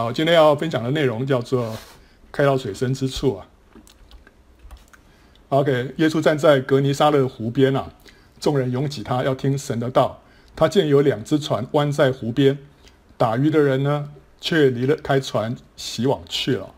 好，今天要分享的内容叫做“开到水深之处”啊。OK，耶稣站在革尼撒勒湖边啊，众人拥挤他，要听神的道。他见有两只船弯在湖边，打鱼的人呢，却离了开船，洗网去了。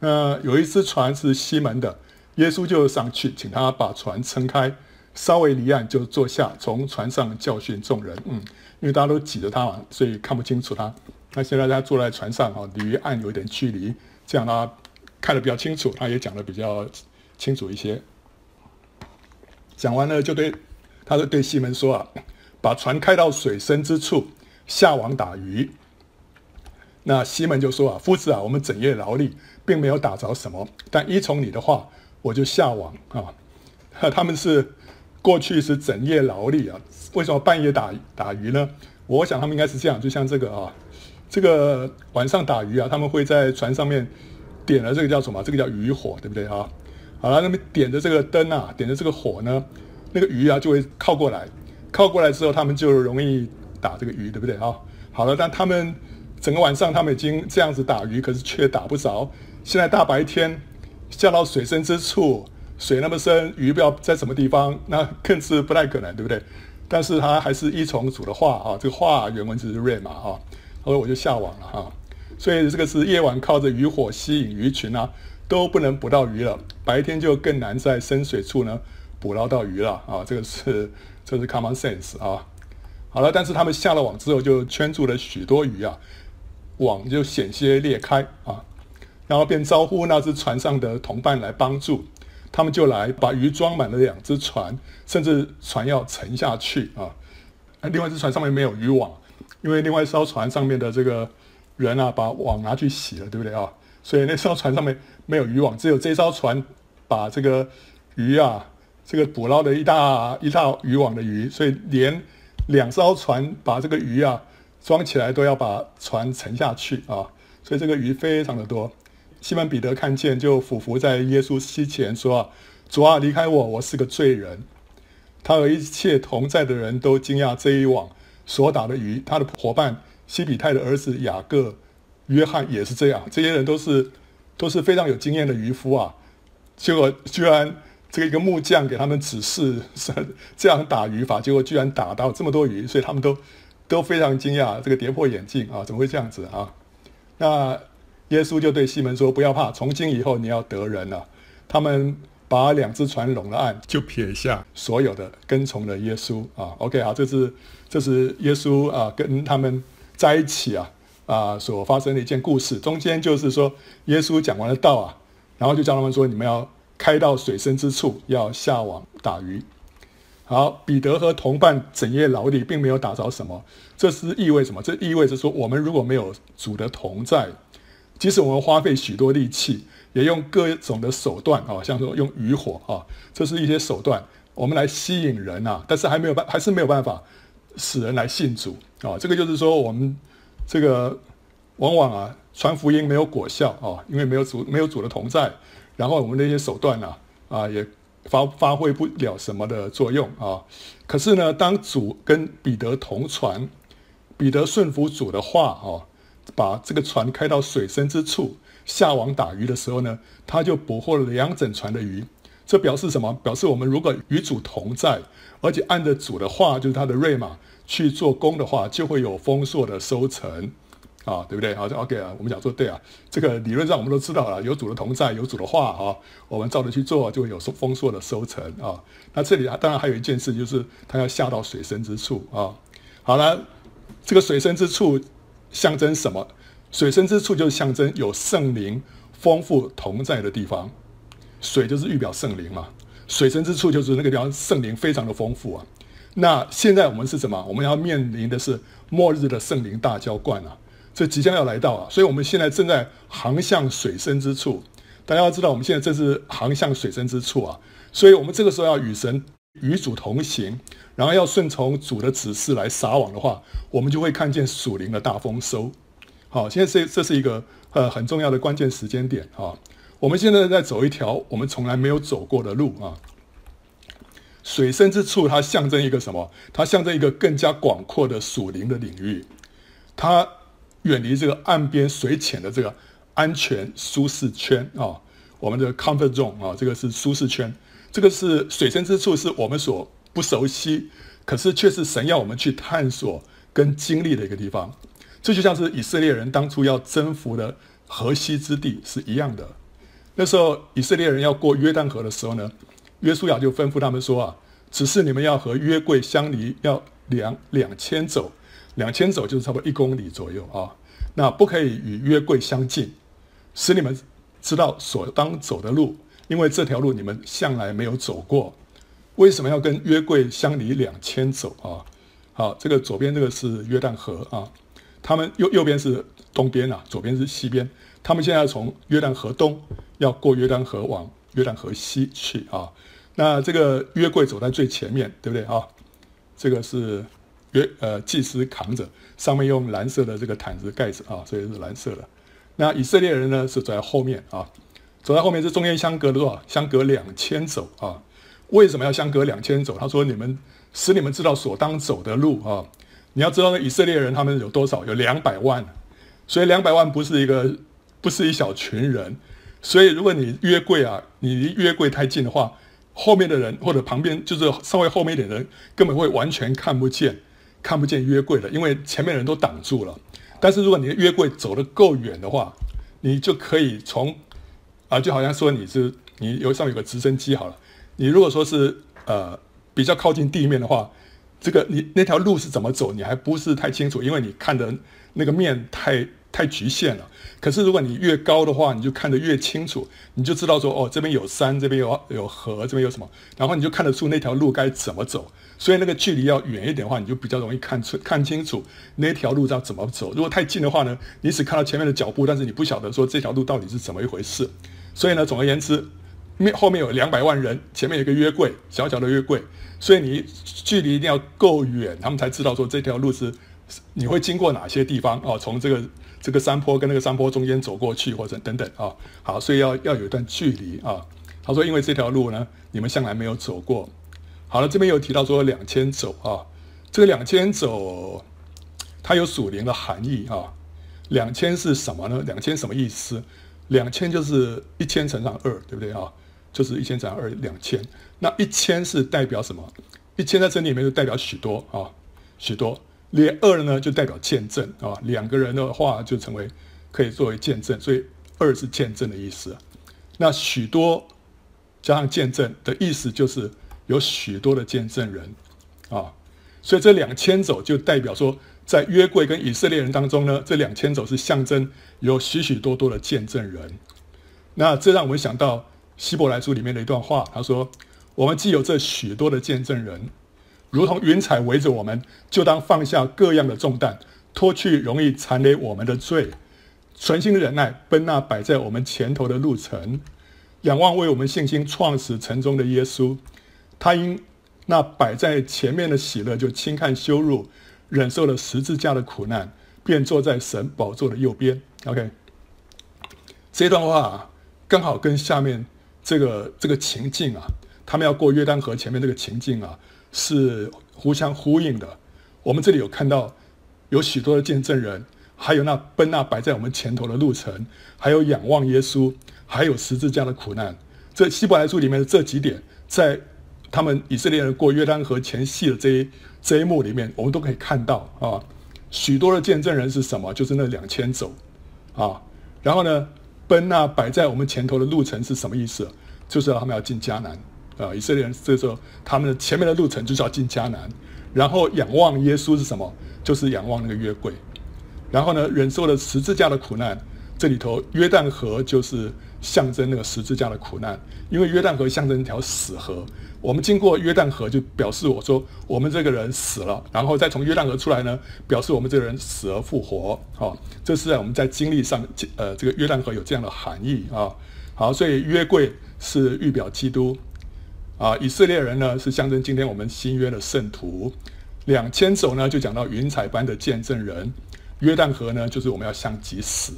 那有一只船是西门的，耶稣就上去，请他把船撑开，稍微离岸就坐下，从船上教训众人。嗯，因为大家都挤着他嘛，所以看不清楚他。那现在他坐在船上，哈，离岸有一点距离，这样他看得比较清楚，他也讲得比较清楚一些。讲完了，就对他就对西门说啊，把船开到水深之处，下网打鱼。那西门就说啊，夫子啊，我们整夜劳力，并没有打着什么，但依从你的话，我就下网啊。他们是过去是整夜劳力啊，为什么半夜打打鱼呢？我想他们应该是这样，就像这个啊，这个晚上打鱼啊，他们会在船上面点了这个叫什么？这个叫渔火，对不对啊？好了，那么点着这个灯啊，点着这个火呢，那个鱼啊就会靠过来，靠过来之后，他们就容易打这个鱼，对不对啊？好了，但他们整个晚上他们已经这样子打鱼，可是却打不着。现在大白天下到水深之处，水那么深，鱼不知道在什么地方，那更是不太可能，对不对？但是他还是依从主的话啊，这个话原文就是 rhema 啊，所以我就下网了哈。所以这个是夜晚靠着渔火吸引鱼群啊。都不能捕到鱼了，白天就更难在深水处呢捕捞到鱼了啊！这个是这是 common sense 啊。好了，但是他们下了网之后就圈住了许多鱼啊，网就险些裂开啊，然后便招呼那只船上的同伴来帮助，他们就来把鱼装满了两只船，甚至船要沉下去啊。另外一只船上面没有渔网，因为另外一艘船上面的这个人啊把网拿去洗了，对不对啊？所以那艘船上面没有渔网，只有这艘船把这个鱼啊，这个捕捞的一大一大渔网的鱼，所以连两艘船把这个鱼啊装起来都要把船沉下去啊，所以这个鱼非常的多。西门彼得看见就俯伏在耶稣膝前说：“主啊，离开我，我是个罪人。”他和一切同在的人都惊讶这一网所打的鱼，他的伙伴西比泰的儿子雅各。约翰也是这样，这些人都是都是非常有经验的渔夫啊。结果居然这个一个木匠给他们指示是这样打鱼法，结果居然打到这么多鱼，所以他们都都非常惊讶，这个跌破眼镜啊，怎么会这样子啊？那耶稣就对西门说：“不要怕，从今以后你要得人了。”他们把两只船拢了岸，就撇下所有的，跟从了耶稣啊。OK 啊，这是这是耶稣啊跟他们在一起啊。啊，所发生的一件故事，中间就是说，耶稣讲完了道啊，然后就叫他们说，你们要开到水深之处，要下网打鱼。好，彼得和同伴整夜劳力，并没有打着什么，这是意味什么？这意味着说，我们如果没有主的同在，即使我们花费许多力气，也用各种的手段啊，像说用渔火啊，这是一些手段，我们来吸引人啊，但是还没有办，还是没有办法使人来信主啊。这个就是说我们。这个往往啊，传福音没有果效啊，因为没有主没有主的同在，然后我们那些手段呢，啊，也发发挥不了什么的作用啊。可是呢，当主跟彼得同船，彼得顺服主的话啊，把这个船开到水深之处下网打鱼的时候呢，他就捕获了两整船的鱼。这表示什么？表示我们如果与主同在，而且按着主的话，就是他的瑞玛。去做工的话，就会有丰硕的收成，啊，对不对？好，就 OK 啊。我们讲说对啊，这个理论上我们都知道了，有主的同在，有主的话啊，我们照着去做，就会有丰丰硕的收成啊。那这里啊，当然还有一件事，就是他要下到水深之处啊。好了，这个水深之处象征什么？水深之处就是象征有圣灵丰富同在的地方。水就是预表圣灵嘛，水深之处就是那个地方圣灵非常的丰富啊。那现在我们是什么？我们要面临的是末日的圣灵大浇灌啊，这即将要来到啊，所以我们现在正在航向水深之处。大家要知道，我们现在正是航向水深之处啊，所以我们这个时候要与神与主同行，然后要顺从主的指示来撒网的话，我们就会看见属灵的大丰收。好，现在这这是一个呃很重要的关键时间点啊，我们现在在走一条我们从来没有走过的路啊。水深之处，它象征一个什么？它象征一个更加广阔的属灵的领域。它远离这个岸边水浅的这个安全舒适圈啊，我们的 comfort zone 啊，这个是舒适圈，这个是水深之处，是我们所不熟悉，可是却是神要我们去探索跟经历的一个地方。这就像是以色列人当初要征服的河西之地是一样的。那时候以色列人要过约旦河的时候呢，约书亚就吩咐他们说啊，只是你们要和约柜相离，要两两千走。两千走就是差不多一公里左右啊，那不可以与约柜相近，使你们知道所当走的路，因为这条路你们向来没有走过。为什么要跟约柜相离两千走啊？好，这个左边这个是约旦河啊，他们右右边是东边啊，左边是西边。他们现在从约旦河东要过约旦河往约旦河西去啊。那这个约柜走在最前面，对不对啊？这个是。约呃，祭司扛着，上面用蓝色的这个毯子盖着啊，所以是蓝色的。那以色列人呢是走在后面啊，走在后面是中间相隔多少？相隔两千走啊。为什么要相隔两千走？他说：“你们使你们知道所当走的路啊。你要知道，以色列人他们有多少？有两百万，所以两百万不是一个，不是一小群人。所以如果你约柜啊，你离约柜太近的话，后面的人或者旁边就是稍微后面一点的人，根本会完全看不见。”看不见约柜的，因为前面人都挡住了。但是如果你的约柜走得够远的话，你就可以从啊，就好像说你是你有上有个直升机好了。你如果说是呃比较靠近地面的话，这个你那条路是怎么走，你还不是太清楚，因为你看的那个面太。太局限了。可是如果你越高的话，你就看得越清楚，你就知道说哦，这边有山，这边有有河，这边有什么，然后你就看得出那条路该怎么走。所以那个距离要远一点的话，你就比较容易看出看清楚那条路要怎么走。如果太近的话呢，你只看到前面的脚步，但是你不晓得说这条路到底是怎么一回事。所以呢，总而言之，面后面有两百万人，前面有个约柜，小小的约柜，所以你距离一定要够远，他们才知道说这条路是你会经过哪些地方哦，从这个。这个山坡跟那个山坡中间走过去，或者等等啊，好，所以要要有一段距离啊。他说，因为这条路呢，你们向来没有走过。好了，这边有提到说两千走啊，这个两千走，它有属灵的含义啊。两千是什么呢？两千什么意思？两千就是一千乘上二，对不对啊？就是一千乘二，两千。那一千是代表什么？一千在这里面就代表许多啊，许多。连二呢，就代表见证啊，两个人的话就成为可以作为见证，所以二是见证的意思。那许多加上见证的意思，就是有许多的见证人啊。所以这两千走就代表说，在约柜跟以色列人当中呢，这两千走是象征有许许多多的见证人。那这让我们想到希伯来书里面的一段话，他说：“我们既有这许多的见证人。”如同云彩围着我们，就当放下各样的重担，脱去容易残累我们的罪，存心忍耐，奔那摆在我们前头的路程，仰望为我们信心创始成终的耶稣。他因那摆在前面的喜乐，就轻看羞辱，忍受了十字架的苦难，便坐在神宝座的右边。OK，这段话，刚好跟下面这个这个情境啊，他们要过约旦河前面这个情境啊。是互相呼应的。我们这里有看到有许多的见证人，还有那奔那摆在我们前头的路程，还有仰望耶稣，还有十字架的苦难。这希伯来书里面的这几点，在他们以色列人过约旦河前戏的这一这一幕里面，我们都可以看到啊。许多的见证人是什么？就是那两千走啊。然后呢，奔那摆在我们前头的路程是什么意思？就是他们要进迦南。啊，以色列人这时候他们的前面的路程就是要进迦南，然后仰望耶稣是什么？就是仰望那个约柜，然后呢，忍受了十字架的苦难。这里头约旦河就是象征那个十字架的苦难，因为约旦河象征一条死河。我们经过约旦河，就表示我说我们这个人死了，然后再从约旦河出来呢，表示我们这个人死而复活。好，这是在我们在经历上，呃，这个约旦河有这样的含义啊。好，所以约柜是预表基督。啊，以色列人呢是象征今天我们新约的圣徒，两千首呢就讲到云彩般的见证人，约旦河呢就是我们要向己死。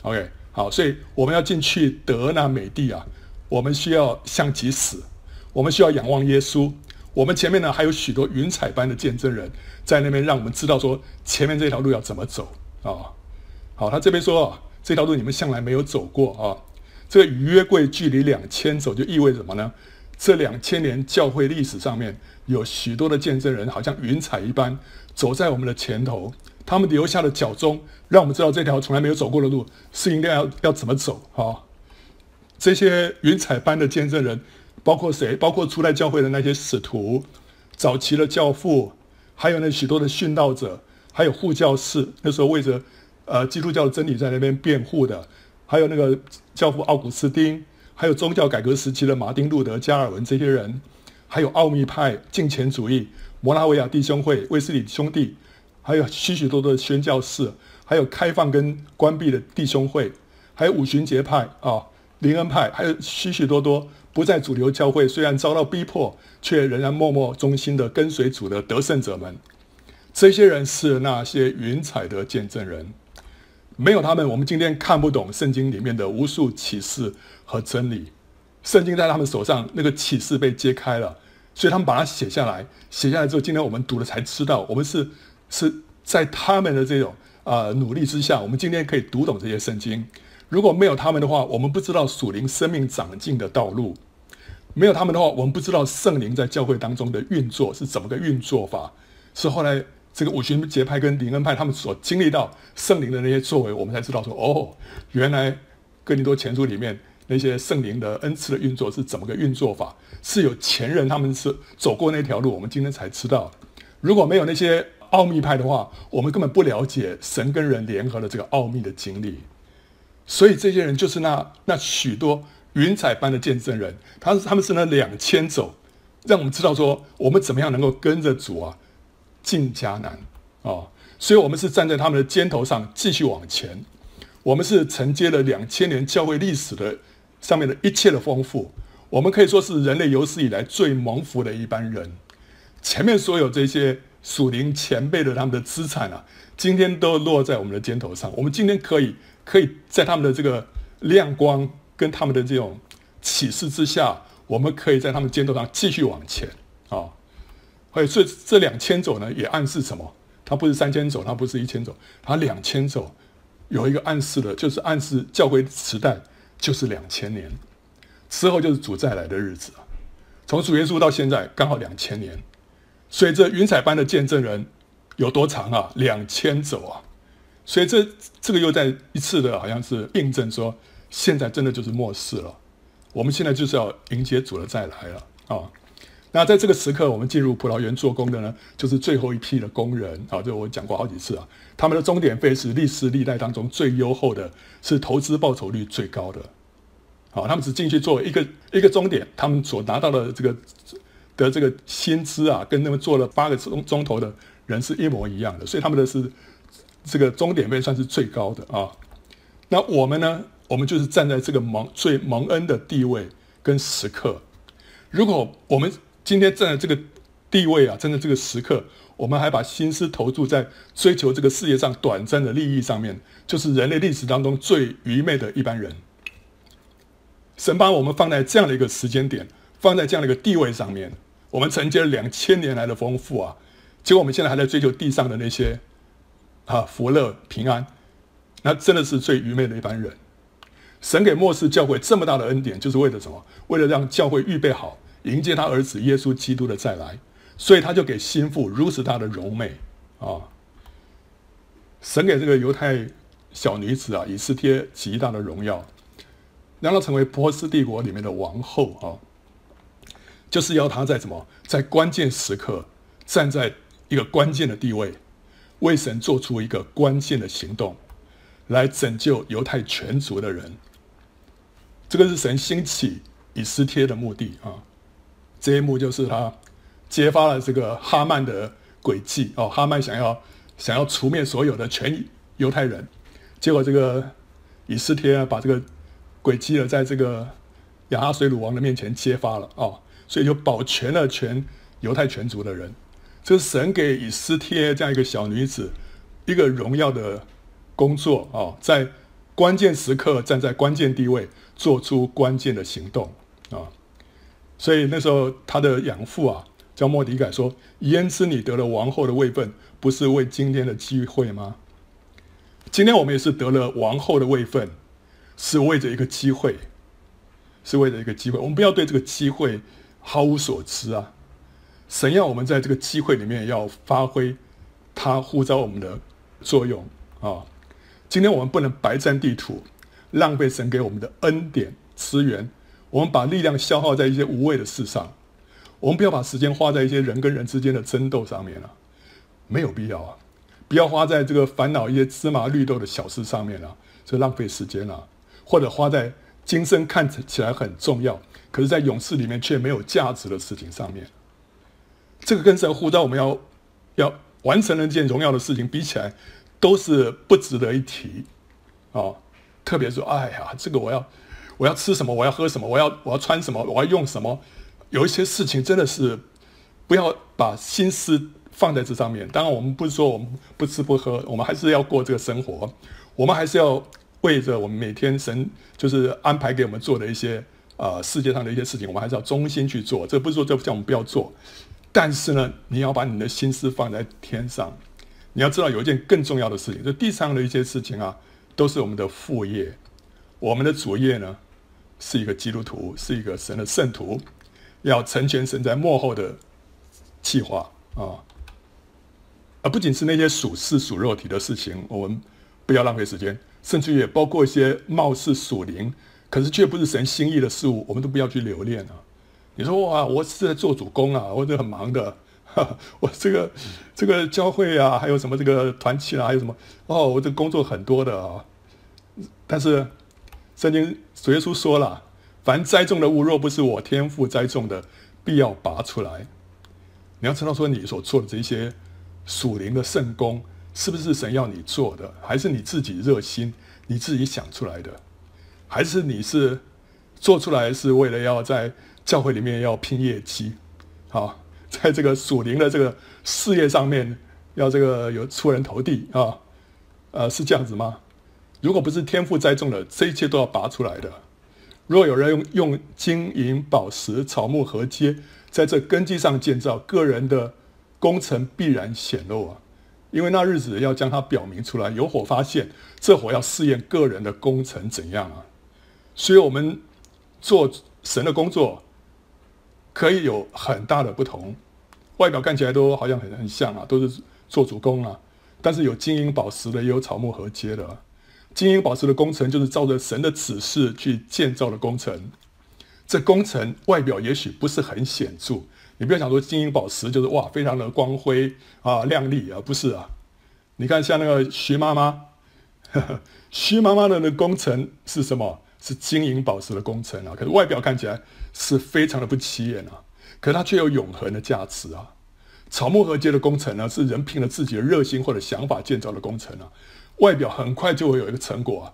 OK，好，所以我们要进去得那美地啊，我们需要向己死，我们需要仰望耶稣，我们前面呢还有许多云彩般的见证人在那边，让我们知道说前面这条路要怎么走啊。好，他这边说啊，这条路你们向来没有走过啊。这个约柜距离两千走，就意味着什么呢？这两千年教会历史上面有许多的见证人，好像云彩一般走在我们的前头，他们留下的脚踪，让我们知道这条从来没有走过的路是应该要要怎么走啊。这些云彩般的见证人，包括谁？包括初代教会的那些使徒，早期的教父，还有那许多的殉道者，还有护教士，那时候为着呃基督教的真理在那边辩护的。还有那个教父奥古斯丁，还有宗教改革时期的马丁路德、加尔文这些人，还有奥秘派、敬虔主义、摩拉维亚弟兄会、卫斯理兄弟，还有许许多多的宣教士，还有开放跟关闭的弟兄会，还有五旬节派啊、灵恩派，还有许许多多不在主流教会，虽然遭到逼迫，却仍然默默忠心的跟随主的得胜者们。这些人是那些云彩的见证人。没有他们，我们今天看不懂圣经里面的无数启示和真理。圣经在他们手上，那个启示被揭开了，所以他们把它写下来。写下来之后，今天我们读了才知道，我们是是在他们的这种啊、呃、努力之下，我们今天可以读懂这些圣经。如果没有他们的话，我们不知道属灵生命长进的道路；没有他们的话，我们不知道圣灵在教会当中的运作是怎么个运作法。是后来。这个五旬节派跟灵恩派，他们所经历到圣灵的那些作为，我们才知道说，哦，原来哥林多前书里面那些圣灵的恩赐的运作是怎么个运作法，是有前人他们是走过那条路，我们今天才知道。如果没有那些奥秘派的话，我们根本不了解神跟人联合的这个奥秘的经历。所以这些人就是那那许多云彩般的见证人，他是他们是那两千走，让我们知道说，我们怎么样能够跟着主啊。进迦南啊，所以我们是站在他们的肩头上继续往前。我们是承接了两千年教会历史的上面的一切的丰富。我们可以说是人类有史以来最蒙福的一班人。前面所有这些属灵前辈的他们的资产啊，今天都落在我们的肩头上。我们今天可以可以在他们的这个亮光跟他们的这种启示之下，我们可以在他们肩头上继续往前啊。所以这这两千走呢，也暗示什么？它不是三千走，它不是一千走，它两千走，有一个暗示的，就是暗示教会时代就是两千年，之后就是主再来的日子，从主耶稣到现在刚好两千年，所以这云彩般的见证人有多长啊？两千走啊！所以这这个又再一次的好像是印证说，现在真的就是末世了，我们现在就是要迎接主的再来了啊！那在这个时刻，我们进入葡萄园做工的呢，就是最后一批的工人啊。这我讲过好几次啊。他们的钟点费是历史历代当中最优厚的，是投资报酬率最高的。好，他们只进去做一个一个钟点，他们所拿到的这个的这个薪资啊，跟他们做了八个钟钟头的人是一模一样的。所以他们的是这个终点费算是最高的啊。那我们呢？我们就是站在这个蒙最蒙恩的地位跟时刻。如果我们今天站在这个地位啊，站在这个时刻，我们还把心思投注在追求这个世界上短暂的利益上面，就是人类历史当中最愚昧的一般人。神把我们放在这样的一个时间点，放在这样的一个地位上面，我们承接了两千年来的丰富啊，结果我们现在还在追求地上的那些啊福乐平安，那真的是最愚昧的一般人。神给末世教会这么大的恩典，就是为了什么？为了让教会预备好。迎接他儿子耶稣基督的再来，所以他就给心腹如此大的荣美啊！神给这个犹太小女子啊以斯帖极大的荣耀，让她成为波斯帝国里面的王后啊，就是要她在什么，在关键时刻站在一个关键的地位，为神做出一个关键的行动，来拯救犹太全族的人。这个是神兴起以斯帖的目的啊。这一幕就是他揭发了这个哈曼的诡计哦，哈曼想要想要除灭所有的全犹太人，结果这个以斯帖把这个诡计呢，在这个亚哈随鲁王的面前揭发了哦，所以就保全了全犹太全族的人。就是神给以斯帖这样一个小女子一个荣耀的工作啊，在关键时刻站在关键地位，做出关键的行动啊。所以那时候，他的养父啊，叫莫迪改说：“焉知你得了王后的位分，不是为今天的机会吗？”今天我们也是得了王后的位分，是为着一个机会，是为了一个机会。我们不要对这个机会毫无所知啊！神要我们在这个机会里面要发挥他呼召我们的作用啊！今天我们不能白占地图，浪费神给我们的恩典资源。我们把力量消耗在一些无谓的事上，我们不要把时间花在一些人跟人之间的争斗上面了，没有必要啊！不要花在这个烦恼一些芝麻绿豆的小事上面了，这浪费时间了。或者花在今生看起来很重要，可是在永世里面却没有价值的事情上面。这个跟神呼召我们要要完成了一件荣耀的事情比起来，都是不值得一提啊、特别说，哎呀，这个我要我要吃什么，我要喝什么，我要我要穿什么，我要用什么，有一些事情真的是不要把心思放在这上面。当然，我们不是说我们不吃不喝，我们还是要过这个生活，我们还是要为着我们每天神就是安排给我们做的一些啊、世界上的一些事情，我们还是要忠心去做。这不是说这叫我们不要做。但是呢，你要把你的心思放在天上。你要知道有一件更重要的事情，就地上的一些事情啊，都是我们的副业。我们的主业呢，是一个基督徒，是一个神的圣徒，要成全神在末后的计划啊。而不仅是那些属世属肉体的事情，我们不要浪费时间，甚至也包括一些貌似属灵，可是却不是神心意的事物，我们都不要去留恋啊。你说哇，我是在做主工啊，我这很忙的，我这个这个教会啊，还有什么这个团契啊，还有什么哦，我这工作很多的啊。但是圣经主耶稣说了，凡栽种的物，若不是我天父栽种的，必要拔出来。你要知道说，你所做的这些属灵的圣工，是不是神要你做的，还是你自己热心，你自己想出来的，还是你是做出来是为了要在教会里面要拼业绩，好，在这个属灵的这个事业上面，要这个有出人头地啊，呃，是这样子吗？如果不是天赋栽种的，这一切都要拔出来的。如果有人用用金银宝石、草木禾秸，在这根基上建造，个人的工程必然显露啊，因为那日子要将它表明出来，有火发现，这火要试验个人的工程怎样啊。所以，我们做神的工作。可以有很大的不同，外表看起来都好像很很像啊，都是做主工啊。但是有金银宝石的，也有草木合接的。金银宝石的工程就是照着神的指示去建造的工程。这工程外表也许不是很显著，你不要想说金银宝石就是哇，非常的光辉啊、亮丽啊，不是啊。你看像那个徐妈妈，徐妈妈的那工程是什么？是金银宝石的工程啊，可是外表看起来是非常的不起眼啊，可它却有永恒的价值啊。草木合接的工程呢，是人凭了自己的热心或者想法建造的工程啊，外表很快就会有一个成果啊。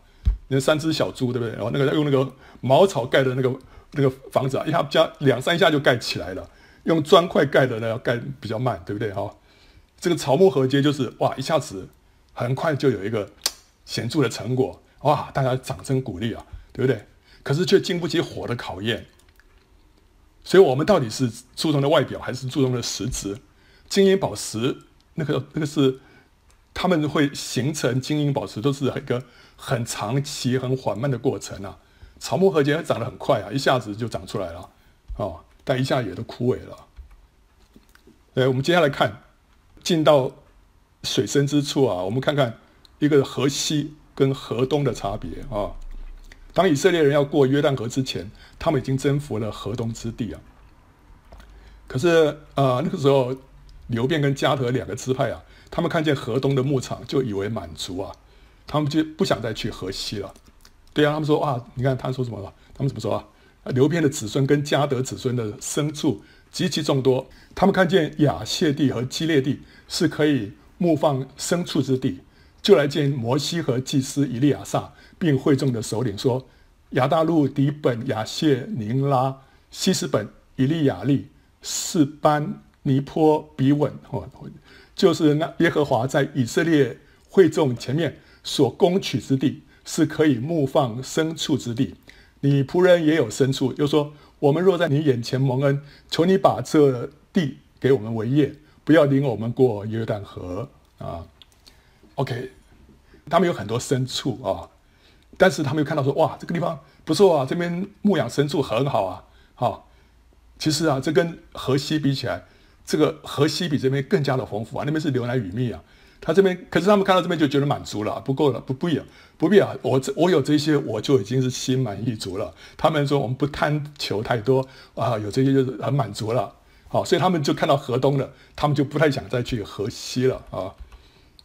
你看三只小猪，对不对？然后那个用那个茅草盖的那个那个房子啊，一下加两三下就盖起来了。用砖块盖的呢，要盖比较慢，对不对？哈，这个草木合接就是哇，一下子很快就有一个 显著的成果，哇，大家掌声鼓励啊。对不对？可是却经不起火的考验，所以我们到底是注重的外表，还是注重的实质？金银宝石那个那个是他们会形成金银宝石，都是一个很长期、很缓慢的过程啊。草木禾秸长得很快啊，一下子就长出来了哦，但一下也都枯萎了。哎，我们接下来看，进到水深之处啊，我们看看一个河西跟河东的差别啊。当以色列人要过约旦河之前，他们已经征服了河东之地啊。可是，呃，那个时候流便跟迦得两个支派啊，他们看见河东的牧场就以为满足啊，他们就不想再去河西了。对啊，他们说啊，你看他说什么了？他们怎么说啊？流便的子孙跟迦得子孙的牲畜极其众多，他们看见雅谢地和基列地是可以牧放牲畜之地，就来见摩西和祭司以利亚撒。并会众的首领说：“亚大录、底本、亚谢、宁拉、西斯本、以利亚利、士班、尼坡、比稳，哦，就是那耶和华在以色列会众前面所攻取之地，是可以牧放牲畜之地。你仆人也有牲畜，又说：我们若在你眼前蒙恩，求你把这地给我们为业，不要领我们过约旦河啊。” OK。他们有很多牲畜啊，但是他们又看到说，哇，这个地方不错啊，这边牧养牲畜很好啊，好，其实啊，这跟河西比起来，这个河西比这边更加的丰富啊，那边是牛奶与蜜啊。他这边，可是他们看到这边就觉得满足了，不够了，不必了，不必啊！我这我有这些，我就已经是心满意足了。他们说我们不贪求太多啊，有这些就是很满足了。好，所以他们就看到河东了，他们就不太想再去河西了啊。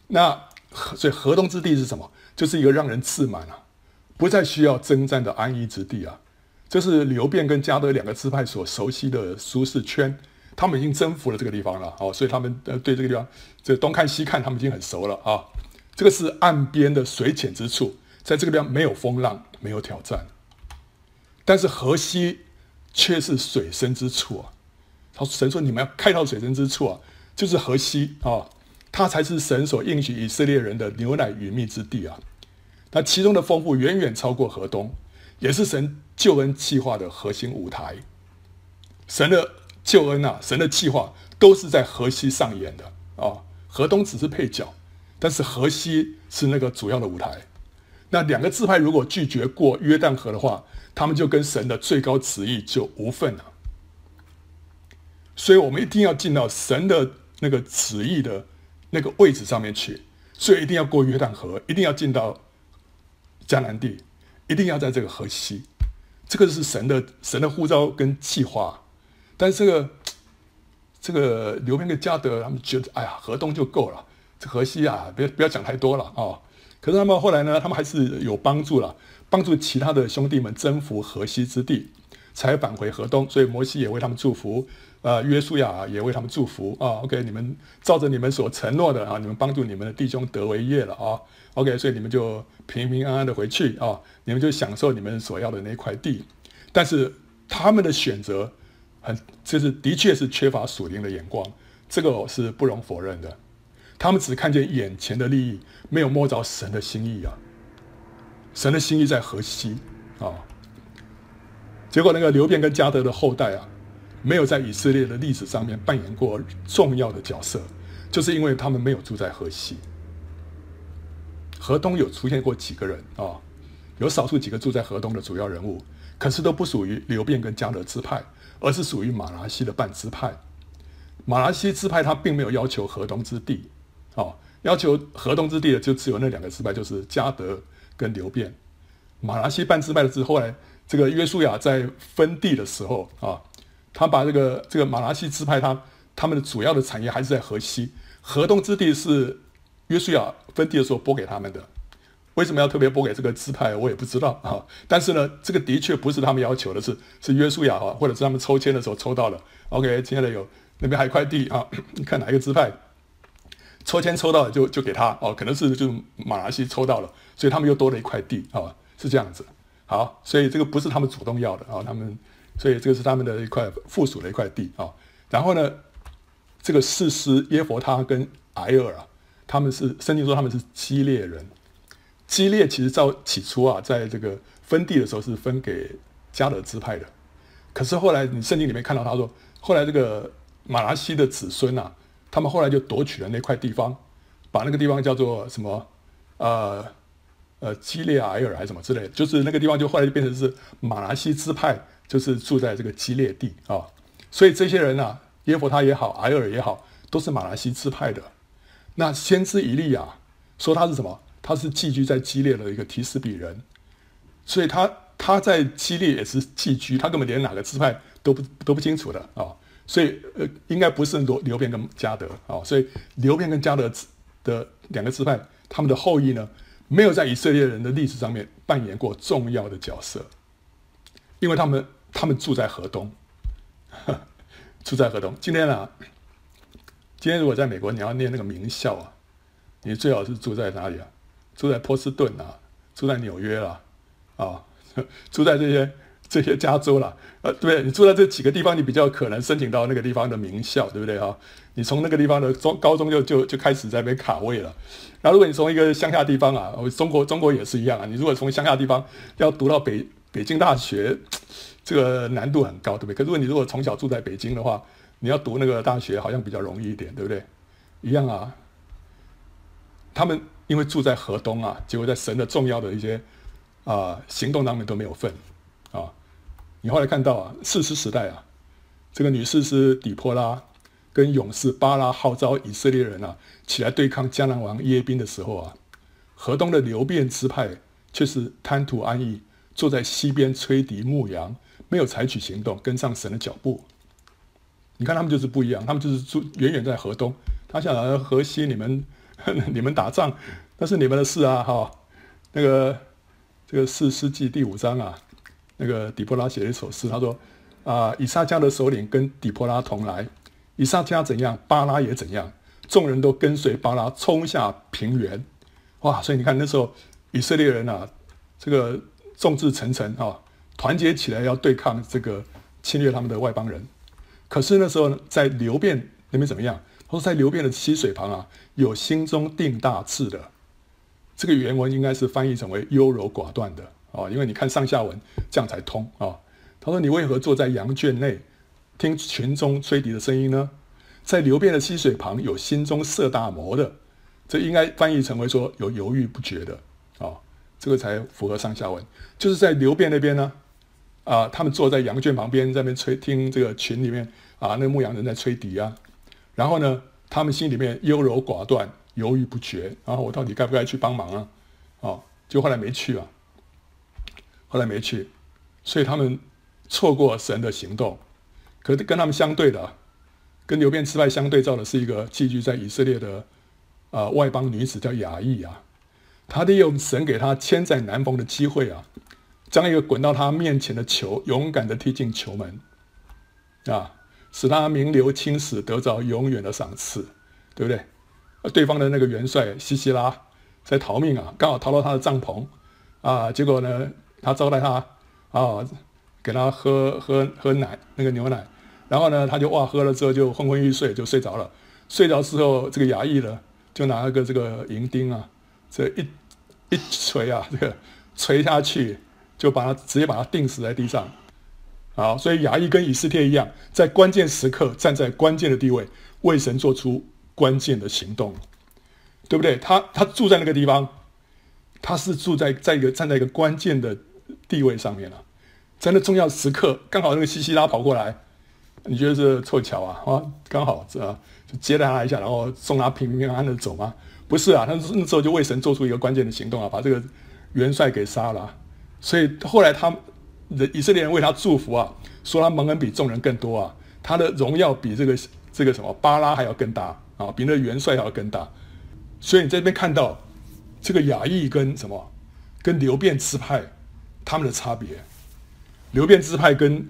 那所以河东之地是什么？就是一个让人自满啊，不再需要征战的安逸之地啊。这是流便跟迦得两个支派所熟悉的舒适圈。他们已经征服了这个地方了，哦，所以他们呃对这个地方，这东看西看，他们已经很熟了啊。这个是岸边的水浅之处，在这个地方没有风浪，没有挑战。但是河西却是水深之处啊。他神说：“你们要开到水深之处啊，就是河西啊，它才是神所应许以色列人的牛奶与蜜之地啊。那其中的丰富远远超过河东，也是神救恩计划的核心舞台。神的。”救恩啊，神的计划都是在河西上演的啊，河东只是配角，但是河西是那个主要的舞台。那两个支派如果拒绝过约旦河的话，他们就跟神的最高旨意就无份了。所以我们一定要进到神的那个旨意的那个位置上面去，所以一定要过约旦河，一定要进到迦南地，一定要在这个河西，这个是神的神的呼召跟计划。但是这个这个流便跟加德，他们觉得哎呀，河东就够了，这河西啊，别不要讲太多了啊、可是他们后来呢，他们还是有帮助了，帮助其他的兄弟们征服河西之地，才返回河东。所以摩西也为他们祝福，呃，约书亚也为他们祝福啊、OK，你们照着你们所承诺的啊，你们帮助你们的弟兄得为业了啊、OK，所以你们就平平安安的回去啊、你们就享受你们所要的那块地。但是他们的选择。很，就是的确是缺乏属灵的眼光，这个是不容否认的。他们只看见眼前的利益，没有摸着神的心意啊。神的心意在河西啊。结果那个流便跟迦得的后代啊，没有在以色列的历史上面扮演过重要的角色，就是因为他们没有住在河西。河东有出现过几个人啊，有少数几个住在河东的主要人物，可是都不属于流便跟迦得支派。而是属于玛拿西的半支派，玛拿西支派他并没有要求河东之地，哦，要求河东之地的就只有那两个支派，就是迦得跟流便。玛拿西半支派的是后来这个约书亚在分地的时候啊，他把这个这个马拉西支派他他们的主要的产业还是在河西，河东之地是约书亚分地的时候拨给他们的。为什么要特别拨给这个支派？我也不知道啊。但是呢，这个的确不是他们要求的是，是约书亚啊，或者是他们抽签的时候抽到了。OK，亲爱的有那边还有一块地啊，看哪一个支派抽签抽到了就就给他哦，可能是就马来西抽到了，所以他们又多了一块地啊，是这样子。好，所以这个不是他们主动要的啊，他们所以这个是他们的一块附属的一块地啊。然后呢，这个士师耶佛他跟埃尔啊，他们是圣经说他们是基列人。基列其实在起初啊，在这个分地的时候是分给加勒支派的，可是后来你圣经里面看到他说，后来这个马拉西的子孙啊，他们后来就夺取了那块地方，把那个地方叫做什么？呃呃，基列埃尔还是什么之类的，就是那个地方就后来就变成是马拉西支派，就是住在这个基列地啊。所以这些人啊，耶和他也好，埃尔也好，都是马来西支派的。那先知以利亚说他是什么？他是寄居在基列的一个提斯比人，所以他他在基列也是寄居，他根本连哪个支派都不都不清楚的啊、所以呃应该不是罗流便跟加得啊、所以流便跟加得的两个支派，他们的后裔呢，没有在以色列人的历史上面扮演过重要的角色，因为他们他们住在河东，住在河东。今天啊，今天如果在美国你要念那个名校啊，你最好是住在哪里啊？住在波士顿啊，住在纽约啦，啊，住在这些这些加州啦，呃，对，你住在这几个地方，你比较可能申请到那个地方的名校，对不对哈？你从那个地方的中高中就就就开始在那边卡位了。然后如果你从一个乡下地方啊，中国中国也是一样啊，你如果从乡下地方要读到北北京大学，这个难度很高，对不对？可是如果你如果从小住在北京的话，你要读那个大学好像比较容易一点，对不对？一样啊，他们。因为住在河东啊，结果在神的重要的一些啊、行动当中都没有份啊。你后来看到啊，士师时代啊，这个女士师底波拉跟勇士巴拉号召以色列人啊起来对抗迦南王耶宾的时候啊，河东的流便支派却是贪图安逸，坐在西边吹笛牧羊，没有采取行动，跟上神的脚步。你看他们就是不一样，他们就是住远远在河东，他想来河西，你 们你们打仗那是你们的事啊，哈。那个这个士师记第五章啊，那个底波拉写了一首诗，他说啊，以撒迦的首领跟底波拉同来，以撒迦怎样，巴拉也怎样，众人都跟随巴拉冲下平原，哇！所以你看那时候以色列人啊，这个众志成城啊，团结起来要对抗这个侵略他们的外邦人。可是那时候呢，在流便那边怎么样？他说在流便的溪水旁啊，有心中定大志的。这个原文应该是翻译成为优柔寡断的啊，因为你看上下文这样才通啊。他说：“你为何坐在羊圈内，听群中吹笛的声音呢？在流便的溪水旁有心中设大谋的。”这应该翻译成为说有犹豫不决的啊，这个才符合上下文。就是在流便那边呢。啊，他们坐在羊圈旁边，在那边吹，听这个群里面啊，那牧羊人在吹笛啊。然后呢，他们心里面优柔寡断，犹豫不决。然后我到底该不该去帮忙啊？哦，就后来没去啊。后来没去，所以他们错过神的行动。可是跟他们相对的，跟流便支派相对照的是一个寄居在以色列的啊、外邦女子，叫雅亿啊。她利用神给她千载难逢的机会啊。将一个滚到他面前的球勇敢地踢进球门，啊，使他名留青史，得着永远的赏赐，对不对？对方的那个元帅西西拉在逃命啊，刚好逃到他的帐篷，啊，结果呢，他招待他，啊，给他喝喝喝奶，那个牛奶，然后呢，他就哇，喝了之后就昏昏欲睡，就睡着了。睡着之后，这个衙役呢，就拿一个这个银钉啊，这一一锤啊，这个锤下去。就把他直接把他钉死在地上，好，所以雅亿跟以斯帖一样，在关键时刻站在关键的地位，为神做出关键的行动，对不对？他他住在那个地方，他是住在在一个站在一个关键的地位上面了，在那重要时刻，刚好那个西西拉跑过来，你觉得是凑巧啊？啊，刚好是吧？就接待他一下，然后送他平平安安的走吗？不是啊，他那时候就为神做出一个关键的行动啊，把这个元帅给杀了。所以后来他以色列人为他祝福啊，说他蒙恩比众人更多啊，他的荣耀比这个这个什么巴拉还要更大啊，比那元帅还要更大。所以你在这边看到这个雅裔跟什么，跟流便支派他们的差别。流便支派跟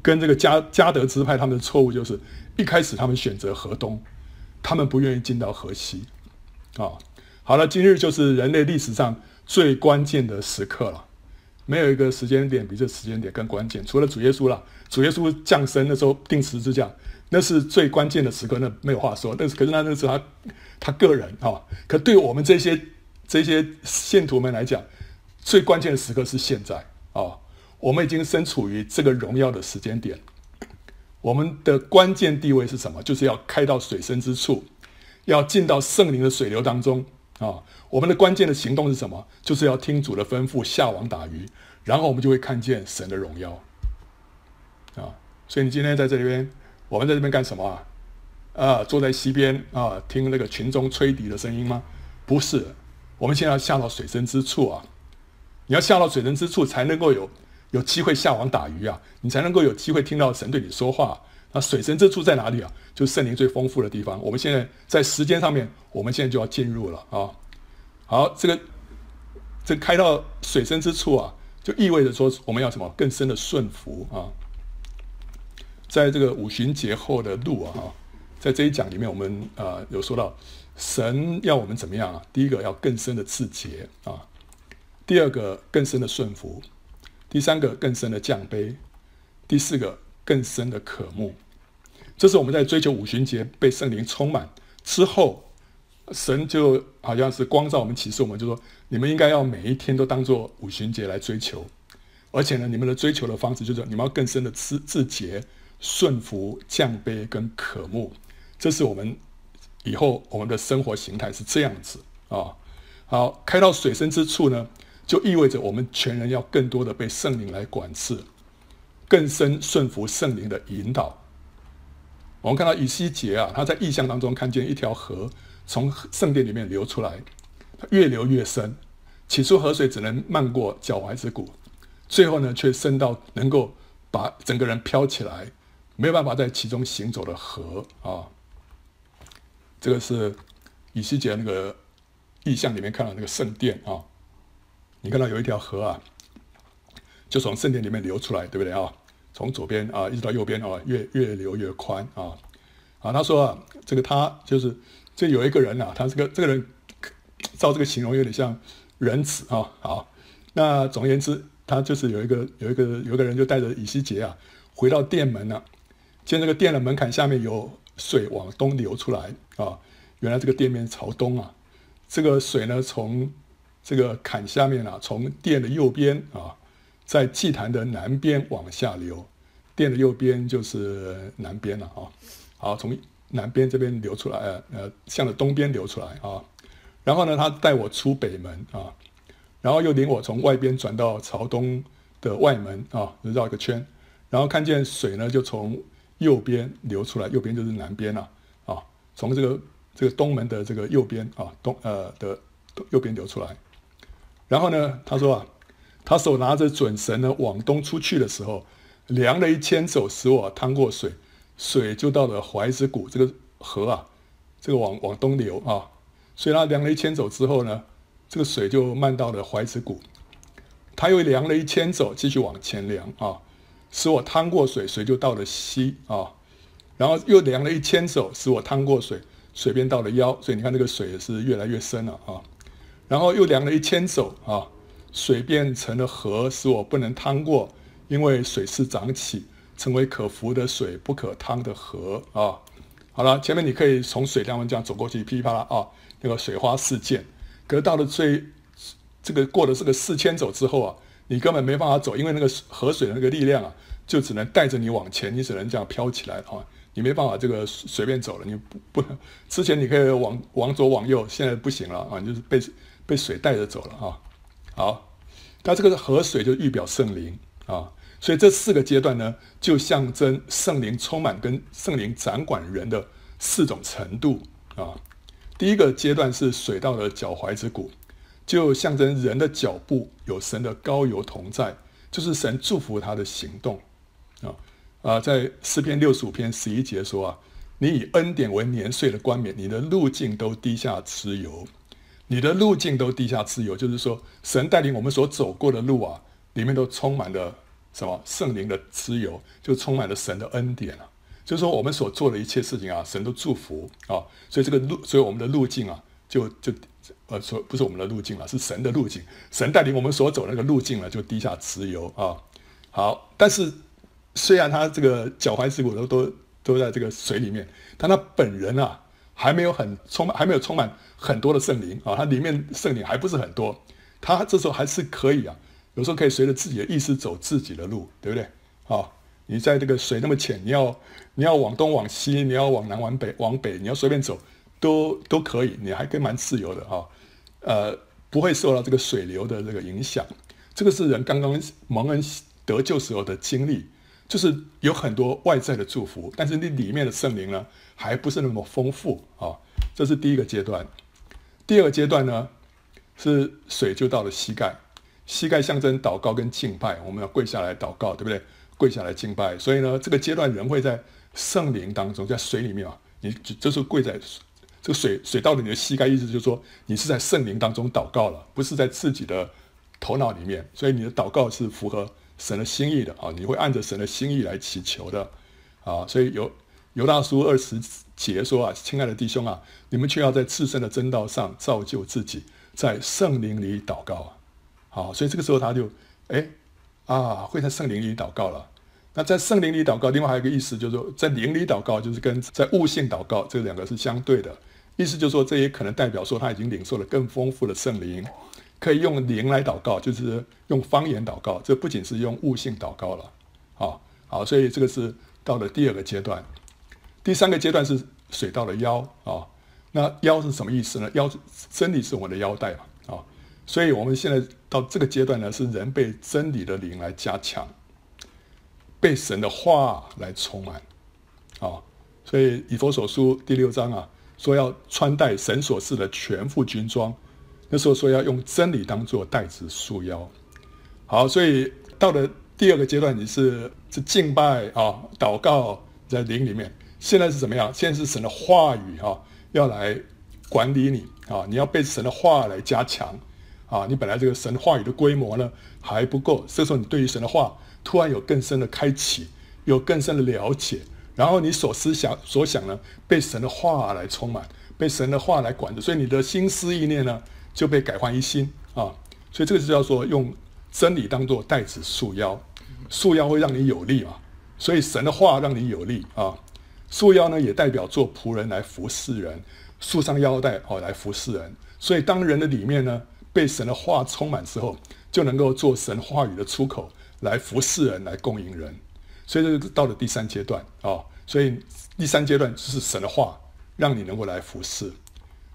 跟这个加加得支派他们的错误就是一开始他们选择河东，他们不愿意进到河西啊。好了，今日就是人类历史上最关键的时刻了。没有一个时间点比这时间点更关键，除了主耶稣了。主耶稣降生那时候定十字架，那是最关键的时刻，那没有话说。但是可是那那是他他个人啊、可对我们这些这些信徒们来讲，最关键的时刻是现在啊、我们已经身处于这个荣耀的时间点，我们的关键地位是什么？就是要开到水深之处，要进到圣灵的水流当中。啊、我们的关键的行动是什么？就是要听主的吩咐，下网打鱼，然后我们就会看见神的荣耀。啊、所以你今天在这里边，我们在这边干什么啊？啊，坐在溪边啊，听那个群中吹笛的声音吗？不是，我们现在要下到水深之处啊！你要下到水深之处，才能够有有机会下网打鱼啊，你才能够有机会听到神对你说话。那水深之处在哪里啊？就是圣灵最丰富的地方。我们现在在时间上面，我们现在就要进入了啊。好，这个这开到水深之处啊，就意味着说我们要什么更深的顺服啊。在这个五旬节后的路啊，在这一讲里面，我们啊有说到神要我们怎么样啊？第一个要更深的自洁啊，第二个更深的顺服，第三个更深的降卑，第四个。更深的渴慕，这是我们在追求五旬节被圣灵充满之后，神就好像是光照我们启示我们，就说你们应该要每一天都当做五旬节来追求，而且呢，你们的追求的方式就是你们要更深的自自洁、顺服、降卑跟渴慕，这是我们以后我们的生活形态是这样子啊。好，开到水深之处呢，就意味着我们全人要更多的被圣灵来管制，更深顺服圣灵的引导。我们看到以西结啊，他在异象当中看见一条河从圣殿里面流出来，越流越深。起初河水只能漫过脚踝之骨，最后呢，却深到能够把整个人飘起来，没有办法在其中行走的河啊。这个是以西结那个意象里面看到那个圣殿啊，你看到有一条河啊，就从圣殿里面流出来，对不对啊？从左边啊一直到右边啊，越越流越宽啊。啊，他说啊，这个他就是就有一个人啊，他这个这个人照这个形容有点像。仁慈啊，好，那总而言之，他就是有一个有一个有一个人就带着以西结啊，回到殿门了，见这个殿的门槛下面有水往东流出来啊，原来这个店面朝东啊，这个水呢从这个坎下面啊，从殿的右边啊，在祭坛的南边往下流，殿的右边就是南边了啊，好，从南边这边流出来，呃呃，向着东边流出来啊。然后呢，他带我出北门啊，然后又领我从外边转到朝东的外门啊，绕一个圈，然后看见水呢就从右边流出来，右边就是南边了啊，从这个这个东门的这个右边啊东呃的右边流出来。然后呢，他说啊，他手拿着准绳呢往东出去的时候，量了一千肘，使我趟过水，水就到了怀子谷这个河啊，这个往往东流啊。所以他量了一千肘之后呢，这个水就漫到了怀子谷。他又量了一千肘，继续往前量啊，使我趟过水，水就到了膝啊。然后又量了一千肘，使我趟过水，水便到了腰。所以你看这个水也是越来越深了啊。然后又量了一千肘啊，水变成了河，使我不能趟过，因为水势涨起，成为可服的水，不可趟的河啊。好了，前面你可以从水上面这样走过去，噼里啪啦啊。那个水花四溅，可到了最这个过了这个四千走之后啊，你根本没办法走，因为那个河水的那个力量啊，就只能带着你往前，你只能这样飘起来啊，你没办法这个随便走了，你不不能，之前你可以往往左往右，现在不行了啊，你就是被被水带着走了啊。好，那这个河水就预表圣灵啊，所以这四个阶段呢，就象征圣灵充满跟圣灵掌管人的四种程度啊。第一个阶段是水到了脚踝之骨，就象征人的脚步有神的高油同在，就是神祝福他的行动啊啊，在诗篇六十五篇十一节说啊，你以恩典为年岁的冠冕，你的路径都低下脂油，你的路径都低下脂油，就是说神带领我们所走过的路啊，里面都充满了什么？圣灵的脂油，就充满了神的恩典啊。就是说，我们所做的一切事情啊，神都祝福啊，所以这个路，所以我们的路径啊，就就呃，说不是我们的路径了，是神的路径，神带领我们所走那个路径呢，就滴下脂油啊。好，但是虽然他这个脚踝之骨都都都在这个水里面，但他本人啊，还没有很充满，还没有充满很多的圣灵啊，他里面圣灵还不是很多，他这时候还是可以啊，有时候可以随着自己的意思走自己的路，对不对？啊。你在这个水那么浅，你要你要往东往西，你要往南往北往北，你要随便走都都可以，你还可以蛮自由的哈、呃，不会受到这个水流的这个影响。这个是人刚刚蒙恩得救时候的经历，就是有很多外在的祝福，但是你里面的圣灵呢，还不是那么丰富啊、这是第一个阶段。第二个阶段呢，是水就到了膝盖，膝盖象征祷告跟敬拜，我们要跪下来祷告，对不对？跪下来敬拜，所以呢，这个阶段人会在圣灵当中，在水里面啊，你就就是跪在这个水水到了你的膝盖，意思就是说你是在圣灵当中祷告了，不是在自己的头脑里面，所以你的祷告是符合神的心意的啊，你会按着神的心意来祈求的啊，所以犹犹大书二十节说啊，亲爱的弟兄啊，你们却要在自身的真道上造就自己，在圣灵里祷告啊，好，所以这个时候他就哎。啊，会在圣灵里祷告了。那在圣灵里祷告，另外还有一个意思，就是说在灵里祷告，就是跟在悟性祷告这两个是相对的。意思就是说，这也可能代表说他已经领受了更丰富的圣灵，可以用灵来祷告，就是用方言祷告。这不仅是用悟性祷告了。好，好，所以这个是到了第二个阶段。第三个阶段是水到了腰啊。那腰是什么意思呢？腰真理是我们的腰带嘛，啊、所以我们现在到这个阶段呢，是人被真理的灵来加强，被神的话来充满，啊、所以以弗所书第六章啊，说要穿戴神所赐的全副军装，那时候说要用真理当做带子束腰，好，所以到了第二个阶段，你是是敬拜啊、祷告在灵里面，现在是怎么样？现在是神的话语哈、要来管理你啊！你要被神的话来加强啊！你本来这个神话语的规模呢还不够，这时候你对于神的话突然有更深的开启，有更深的了解，然后你所思想所想呢被神的话来充满，被神的话来管着，所以你的心思意念呢就被改换一新啊！所以这个是叫做用真理当做带子束腰，束腰会让你有力嘛！所以神的话让你有力啊！束腰呢，也代表做仆人来服侍人，束上腰带哦，来服侍人。所以，当人的里面呢，被神的话充满之后，就能够做神话语的出口，来服侍人，来供应人。所以，这就到了第三阶段啊、所以，第三阶段就是神的话，让你能够来服侍。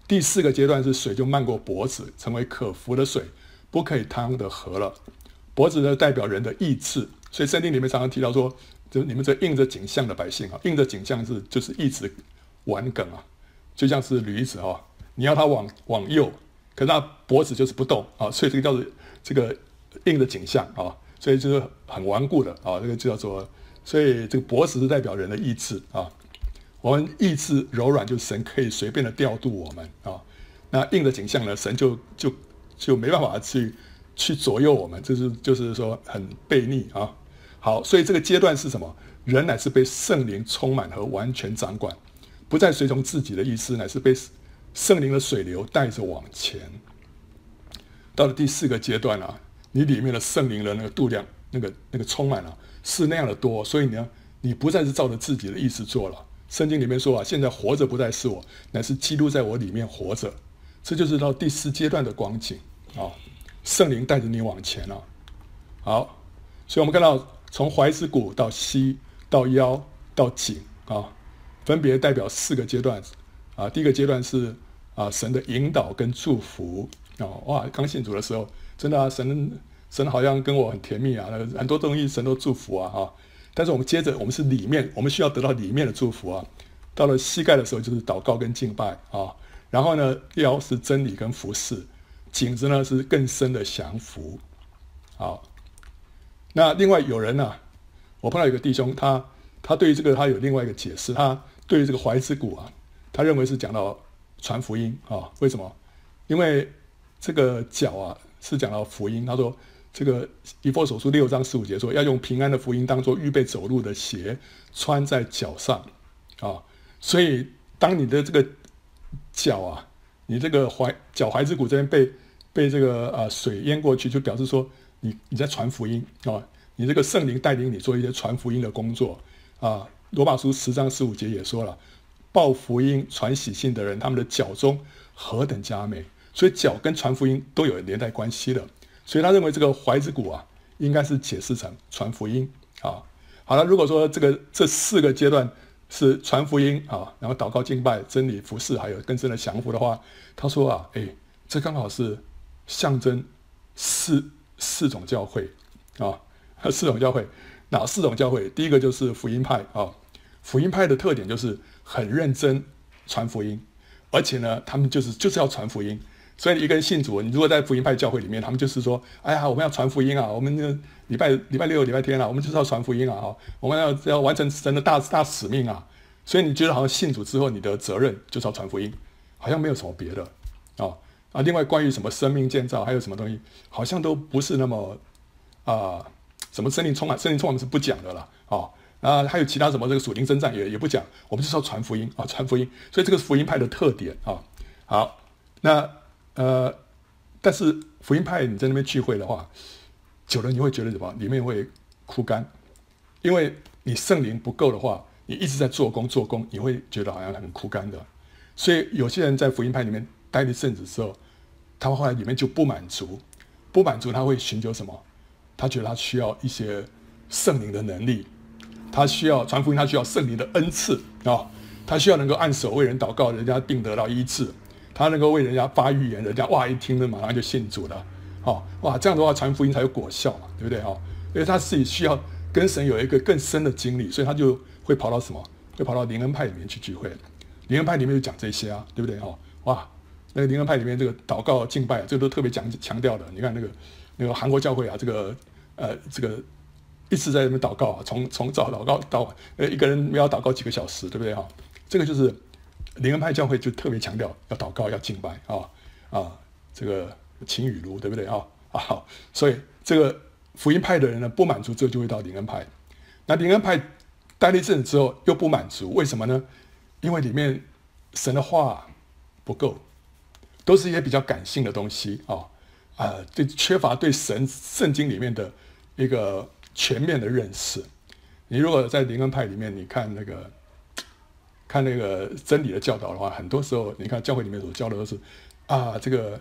第四个阶段是水就漫过脖子，成为可服的水，不可以淌的河了。脖子呢，代表人的意志。所以，圣经里面常常提到说。就是你们这应着景象的百姓啊，应着景象是就是一直顽梗啊，就像是驴子哈，你要它往往右，可是它脖子就是不动啊，所以这个叫做这个硬的景象啊，所以就是很顽固的啊，这个就叫做，所以这个脖子是代表人的意志啊，我们意志柔软，就神可以随便的调度我们啊，那硬的景象呢，神就就就没办法去去左右我们，就是就是说很悖逆啊。好，所以这个阶段是什么？人乃是被圣灵充满和完全掌管，不再随从自己的意思，乃是被圣灵的水流带着往前。到了第四个阶段啊，你里面的圣灵的那个度量，那个那个充满了，是那样的多，所以呢，你不再是照着自己的意思做了。圣经里面说啊，现在活着不再是我，乃是基督在我里面活着。这就是到第四阶段的光景啊，圣灵带着你往前了。好，所以我们看到。从怀子骨到膝到腰到颈啊，分别代表四个阶段啊。第一个阶段是啊，神的引导跟祝福啊。哇，刚信主的时候，真的啊，神神好像跟我很甜蜜啊，很多东西神都祝福啊哈。但是我们接着，我们是里面，我们需要得到里面的祝福啊。到了膝盖的时候，就是祷告跟敬拜啊。然后呢，腰是真理跟服侍，颈子呢是更深的降服，好。那另外有人呢、我碰到一个弟兄，他他对于这个他有另外一个解释，他对于这个踝子骨啊，他认为是讲到传福音啊？为什么？因为这个脚啊是讲到福音。他说这个以弗所书六章十五节说要用平安的福音当做预备走路的鞋穿在脚上啊，所以当你的这个脚啊，你这个踝脚踝子骨这边被被这个啊水淹过去，就表示说。你你在传福音啊，你这个圣灵带领你做一些传福音的工作啊。罗马书十章十五节也说了，报福音、传喜信的人，他们的脚中何等佳美。所以脚跟传福音都有连带关系的。所以他认为这个踝子骨啊，应该是解释成传福音啊。好了，如果说这个这四个阶段是传福音啊，然后祷告、敬拜、真理、服侍，还有更深的降服的话，他说啊，哎，这刚好是象征四。四种教会啊，四种教会，哪四种教会？第一个就是福音派啊，福音派的特点就是很认真传福音，而且呢，他们就是就是要传福音。所以一个人信主，你如果在福音派教会里面，他们就是说，哎呀，我们要传福音啊，我们礼拜礼拜六、礼拜天啊，我们就是要传福音啊，哈，我们要要完成神的大大使命啊。所以你觉得好像信主之后，你的责任就是要传福音，好像没有什么别的啊。啊，另外关于什么生命建造，还有什么东西，好像都不是那么啊、什么生命充满，生命充满是不讲的了啊。啊，还有其他什么这个属灵征战也也不讲，我们就是要传福音啊，传福音。所以这个是福音派的特点啊。好，那呃，但是福音派你在那边聚会的话，久了你会觉得什么？里面会枯干，因为你圣灵不够的话，你一直在做工做工，你会觉得好像很枯干的。所以有些人在福音派里面待一阵子之后，他后来里面就不满足，不满足他会寻求什么？他觉得他需要一些圣灵的能力，他需要传福音，他需要圣灵的恩赐啊、他需要能够按手为人祷告，人家病得到医治；他能够为人家发预言，人家哇一听，呢马上就信主了。好、哦，哇，这样的话传福音才有果效嘛，对不对？哈、因为他自己需要跟神有一个更深的经历，所以他就会跑到什么？会跑到灵恩派里面去聚会。灵恩派里面就讲这些啊，对不对？哈、哇，那个灵恩派里面这个祷告敬拜，这都特别讲强调的。你看那个那个韩国教会啊，这个呃这个一直在那边祷告啊，从从早祷告到晚呃一个人要祷告几个小时，对不对？哈、这个就是灵恩派教会就特别强调要祷告要敬拜啊啊这个。情雨露，对不对啊？啊，所以这个福音派的人呢，不满足之后就会到灵恩派。那灵恩派待了一阵子之后又不满足，为什么呢？因为里面神的话不够，都是一些比较感性的东西啊啊，对，缺乏对神圣经里面的一个全面的认识。你如果在灵恩派里面，你看那个看那个真理的教导的话，很多时候你看教会里面所教的都是啊这个。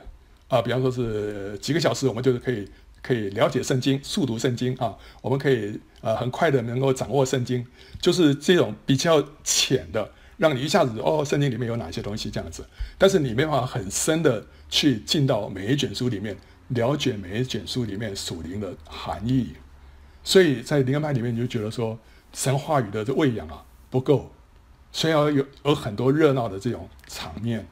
啊，比方说是几个小时，我们就是可以可以了解圣经，速读圣经啊，我们可以呃很快的能够掌握圣经，就是这种比较浅的，让你一下子哦，圣经里面有哪些东西这样子，但是你没办法很深的去进到每一卷书里面，了解每一卷书里面属灵的含义，所以在灵恩派里面你就觉得说神话语的这喂养啊不够，虽然有有很多热闹的这种场面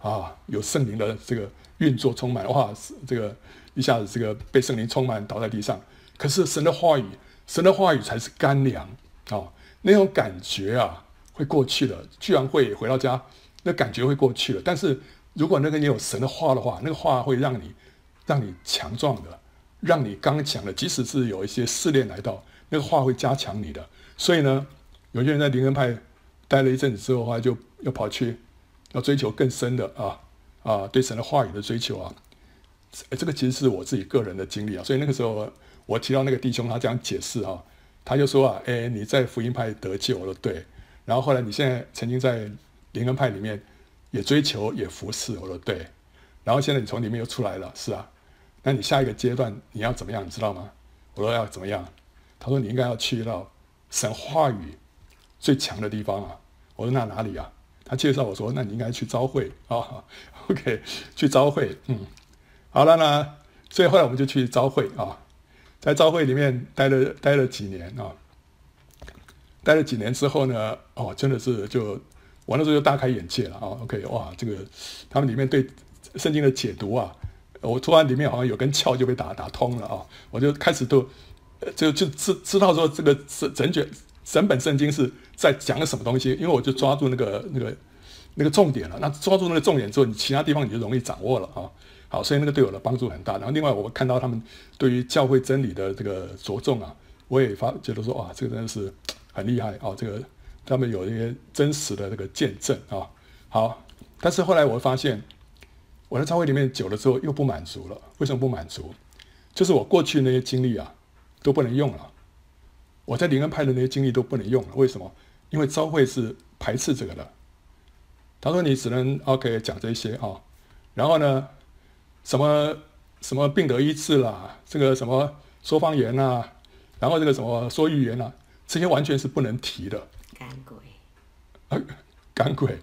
啊，有圣灵的这个。运作充满哇，这个一下子这个被圣灵充满倒在地上。可是神的话语，神的话语才是干粮啊、那种感觉啊会过去的。居然会回到家，那感觉会过去了。但是如果那个你有神的话的话，那个话会让你让你强壮的，让你刚强的。即使是有一些试炼来到，那个话会加强你的。所以呢，有些人在灵恩派待了一阵子之后的话，就要跑去要追求更深的啊。啊，对神的话语的追求啊，这个其实是我自己个人的经历啊。所以那个时候我提到那个弟兄，他这样解释啊，他就说啊，哎，你在福音派得救，我说对。然后后来你现在曾经在灵恩派里面也追求也服侍，我说对。然后现在你从里面又出来了，是啊。那你下一个阶段你要怎么样，你知道吗？我说要怎么样？他说你应该要去到神话语最强的地方啊。我说那哪里啊？他介绍我说，那你应该去召会啊。OK，去召会，嗯，好了呢，所以后来我们就去召会啊，在召会里面待了待了几年啊，待了几年之后呢，哦，真的是就我那时候就大开眼界了啊。OK，哇，这个他们里面对圣经的解读啊，我突然里面好像有根窍就被打打通了啊，我就开始都就就知知道说这个整整卷整本圣经是在讲什么东西，因为我就抓住那个那个。那个重点了，那抓住那个重点之后，你其他地方你就容易掌握了啊。好，所以那个对我的帮助很大。然后另外，我看到他们对于教会真理的这个着重啊，我也发觉得说，哇，这个真的是很厉害啊。这个他们有一些真实的这个见证啊。好，但是后来我发现，我在教会里面久了之后又不满足了。为什么不满足？就是我过去那些经历啊都不能用了。我在灵恩派的那些经历都不能用了。为什么？因为教会是排斥这个的。他说：“你只能 OK 讲这些啊、哦，然后呢，什么什么病得医治啦，这个什么说方言啊，然后这个什么说预言啊，这些完全是不能提的。赶鬼。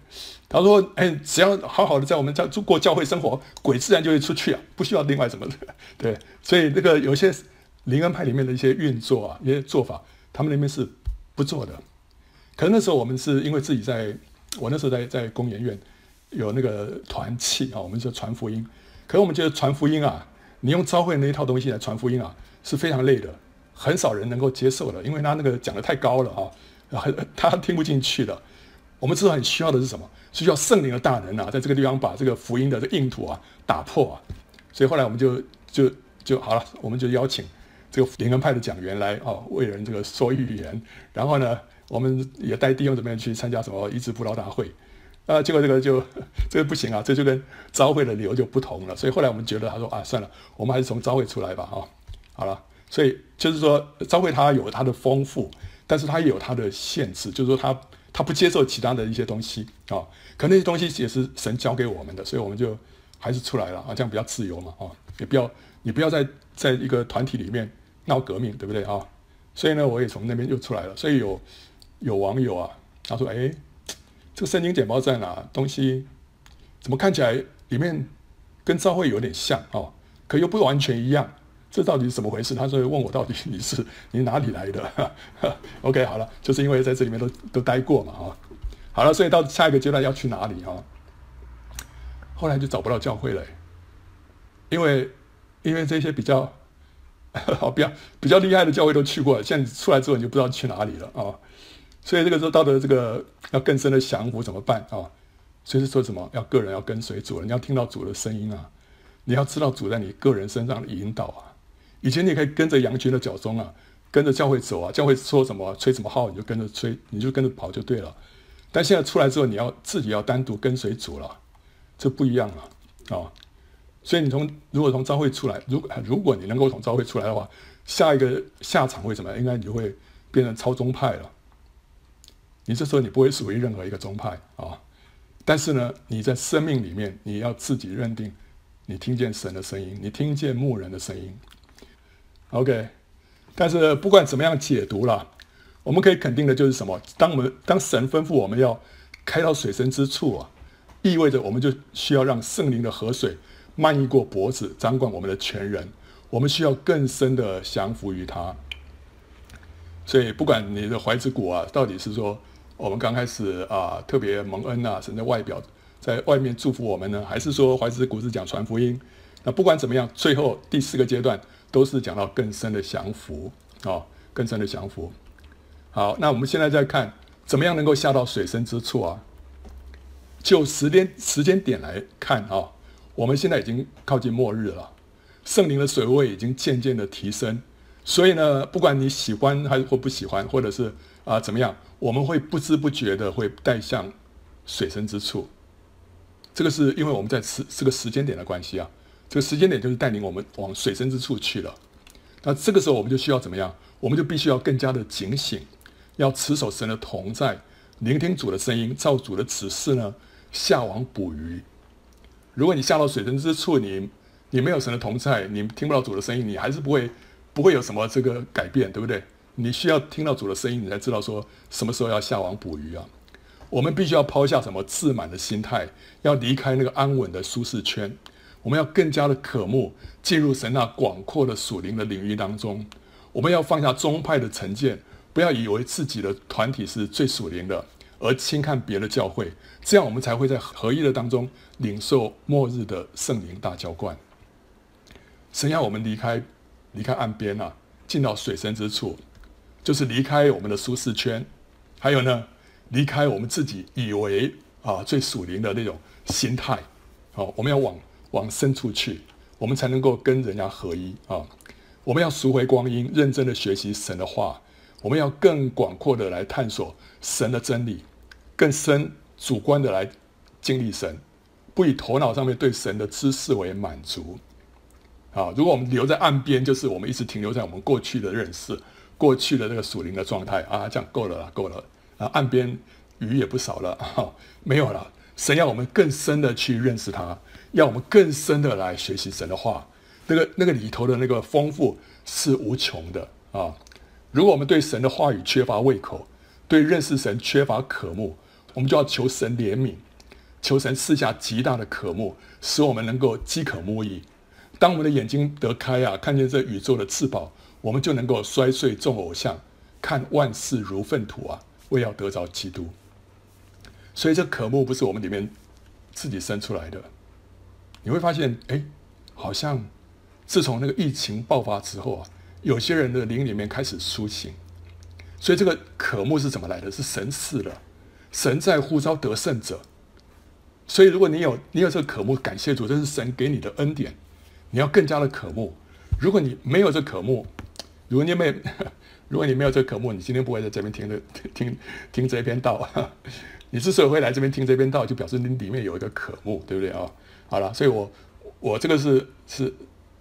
他说：哎，只要好好的在我们家住过教会生活，鬼自然就会出去啊，不需要另外什么的。对，所以那个有些灵恩派里面的一些运作啊，一些做法，他们那边是不做的。可能那时候我们是因为自己在。”我那时候在在工研院有那个团契啊，我们就传福音。可是我们觉得传福音啊，你用召会那一套东西来传福音啊，是非常累的，很少人能够接受的，因为他那个讲的太高了啊，很 他听不进去的。我们知道很需要的是什么？需要圣灵的大能啊，在这个地方把这个福音的这个硬土啊打破啊。所以后来我们就就就好了，我们就邀请这个灵恩派的讲员来啊，为人这个说预言，然后呢。我们也带弟兄姊妹去参加什么医治布道大会，啊，结果这个就 这个不行啊，这就跟召会的理由就不同了。所以后来我们觉得，他说啊，算了，我们还是从召会出来吧，啊，好了。所以就是说，召会它有它的丰富，但是它也有它的限制，就是说它他不接受其他的一些东西啊。可那些东西也是神教给我们的，所以我们就还是出来了啊，这样比较自由嘛，啊，也不要你不要在在一个团体里面闹革命，对不对啊？所以呢，我也从那边又出来了，所以有。有网友啊，他说：“哎，这个圣经简报站啊，东西怎么看起来里面跟教会有点像啊，可又不完全一样，这到底是怎么回事？他说问我到底你是你哪里来的？OK，好了，就是因为在这里面都都待过嘛，啊，好了，所以到下一个阶段要去哪里啊？后来就找不到教会了，因为因为这些比较 好比较比较厉害的教会都去过了，现在出来之后你就不知道去哪里了啊。所以这个时候，道德这个要更深的降服怎么办啊？所以是说什么？要个人要跟随主，你要听到主的声音啊！你要知道主在你个人身上的引导啊！以前你可以跟着羊群的脚踪啊，跟着教会走啊，教会说什么吹什么号，你就跟着吹，你就跟着跑就对了。但现在出来之后，你要自己要单独跟随主了，这不一样了啊！所以你从如果从教会出来，如果如果你能够从教会出来的话，下一个下场会怎么样？应该你就会变成超宗派了。你这时候你不会属于任何一个宗派啊，但是呢，你在生命里面你要自己认定，你听见神的声音，你听见牧人的声音，OK。但是不管怎么样解读了，我们可以肯定的就是什么？当我们当神吩咐我们要开到水深之处啊，意味着我们就需要让圣灵的河水漫溢过脖子，掌管我们的全人。我们需要更深的降服于他。所以不管你的怀子谷啊，到底是说。我们刚开始啊，特别蒙恩啊，神在外表，在外面祝福我们呢，还是说怀子谷是讲传福音？那不管怎么样，最后第四个阶段都是讲到更深的降服啊、更深的降服。好，那我们现在再看怎么样能够下到水深之处啊？就时间时间点来看啊、我们现在已经靠近末日了，圣灵的水位已经渐渐的提升，所以呢，不管你喜欢还是或不喜欢，或者是。啊，怎么样？我们会不知不觉的会带向水深之处。这个是因为我们在时这个时间点的关系啊。这个时间点就是带领我们往水深之处去了。那这个时候我们就需要怎么样？我们就必须要更加的警醒，要持守神的同在，聆听主的声音，照主的指示呢下网捕鱼。如果你下到水深之处，你你没有神的同在，你听不到主的声音，你还是不会不会有什么这个改变，对不对？你需要听到主的声音，你才知道说什么时候要下网捕鱼啊！我们必须要抛下什么自满的心态，要离开那个安稳的舒适圈。我们要更加的渴慕进入神那广阔的属灵的领域当中。我们要放下宗派的成见，不要以为自己的团体是最属灵的，而轻看别的教会。这样我们才会在合一的当中领受末日的圣灵大浇灌。神要我们离开离开岸边啊，进到水深之处。就是离开我们的舒适圈，还有呢，离开我们自己以为啊最属灵的那种心态，好，我们要往往深处去，我们才能够跟人家合一啊。我们要赎回光阴，认真的学习神的话，我们要更广阔的来探索神的真理，更深主观的来经历神，不以头脑上面对神的知识为满足。啊，如果我们留在岸边，就是我们一直停留在我们过去的认识。过去的那个属灵的状态啊，这样够了啦，够了啊！岸边鱼也不少了啊，没有了。神要我们更深的去认识他，要我们更深的来学习神的话。那个那个里头的那个丰富是无穷的啊！如果我们对神的话语缺乏胃口，对认识神缺乏渴慕，我们就要求神怜悯，求神赐下极大的渴慕，使我们能够饥渴慕义。当我们的眼睛得开啊，看见这宇宙的至宝。我们就能够摔碎众偶像，看万事如粪土啊！为要得着基督，所以这渴慕不是我们里面自己生出来的。你会发现，哎，好像自从那个疫情爆发之后啊，有些人的灵里面开始苏醒。所以这个渴慕是怎么来的？是神赐的，神在呼召得胜者。所以如果你有你有这个渴慕，感谢主，这是神给你的恩典，你要更加的渴慕。如果你没有这渴慕，如果你没，如果你没有这个渴慕，你今天不会在这边听的 听听这篇道。你之所以会来这边听这篇道，就表示你里面有一个渴慕，对不对啊？好了，所以我我这个是是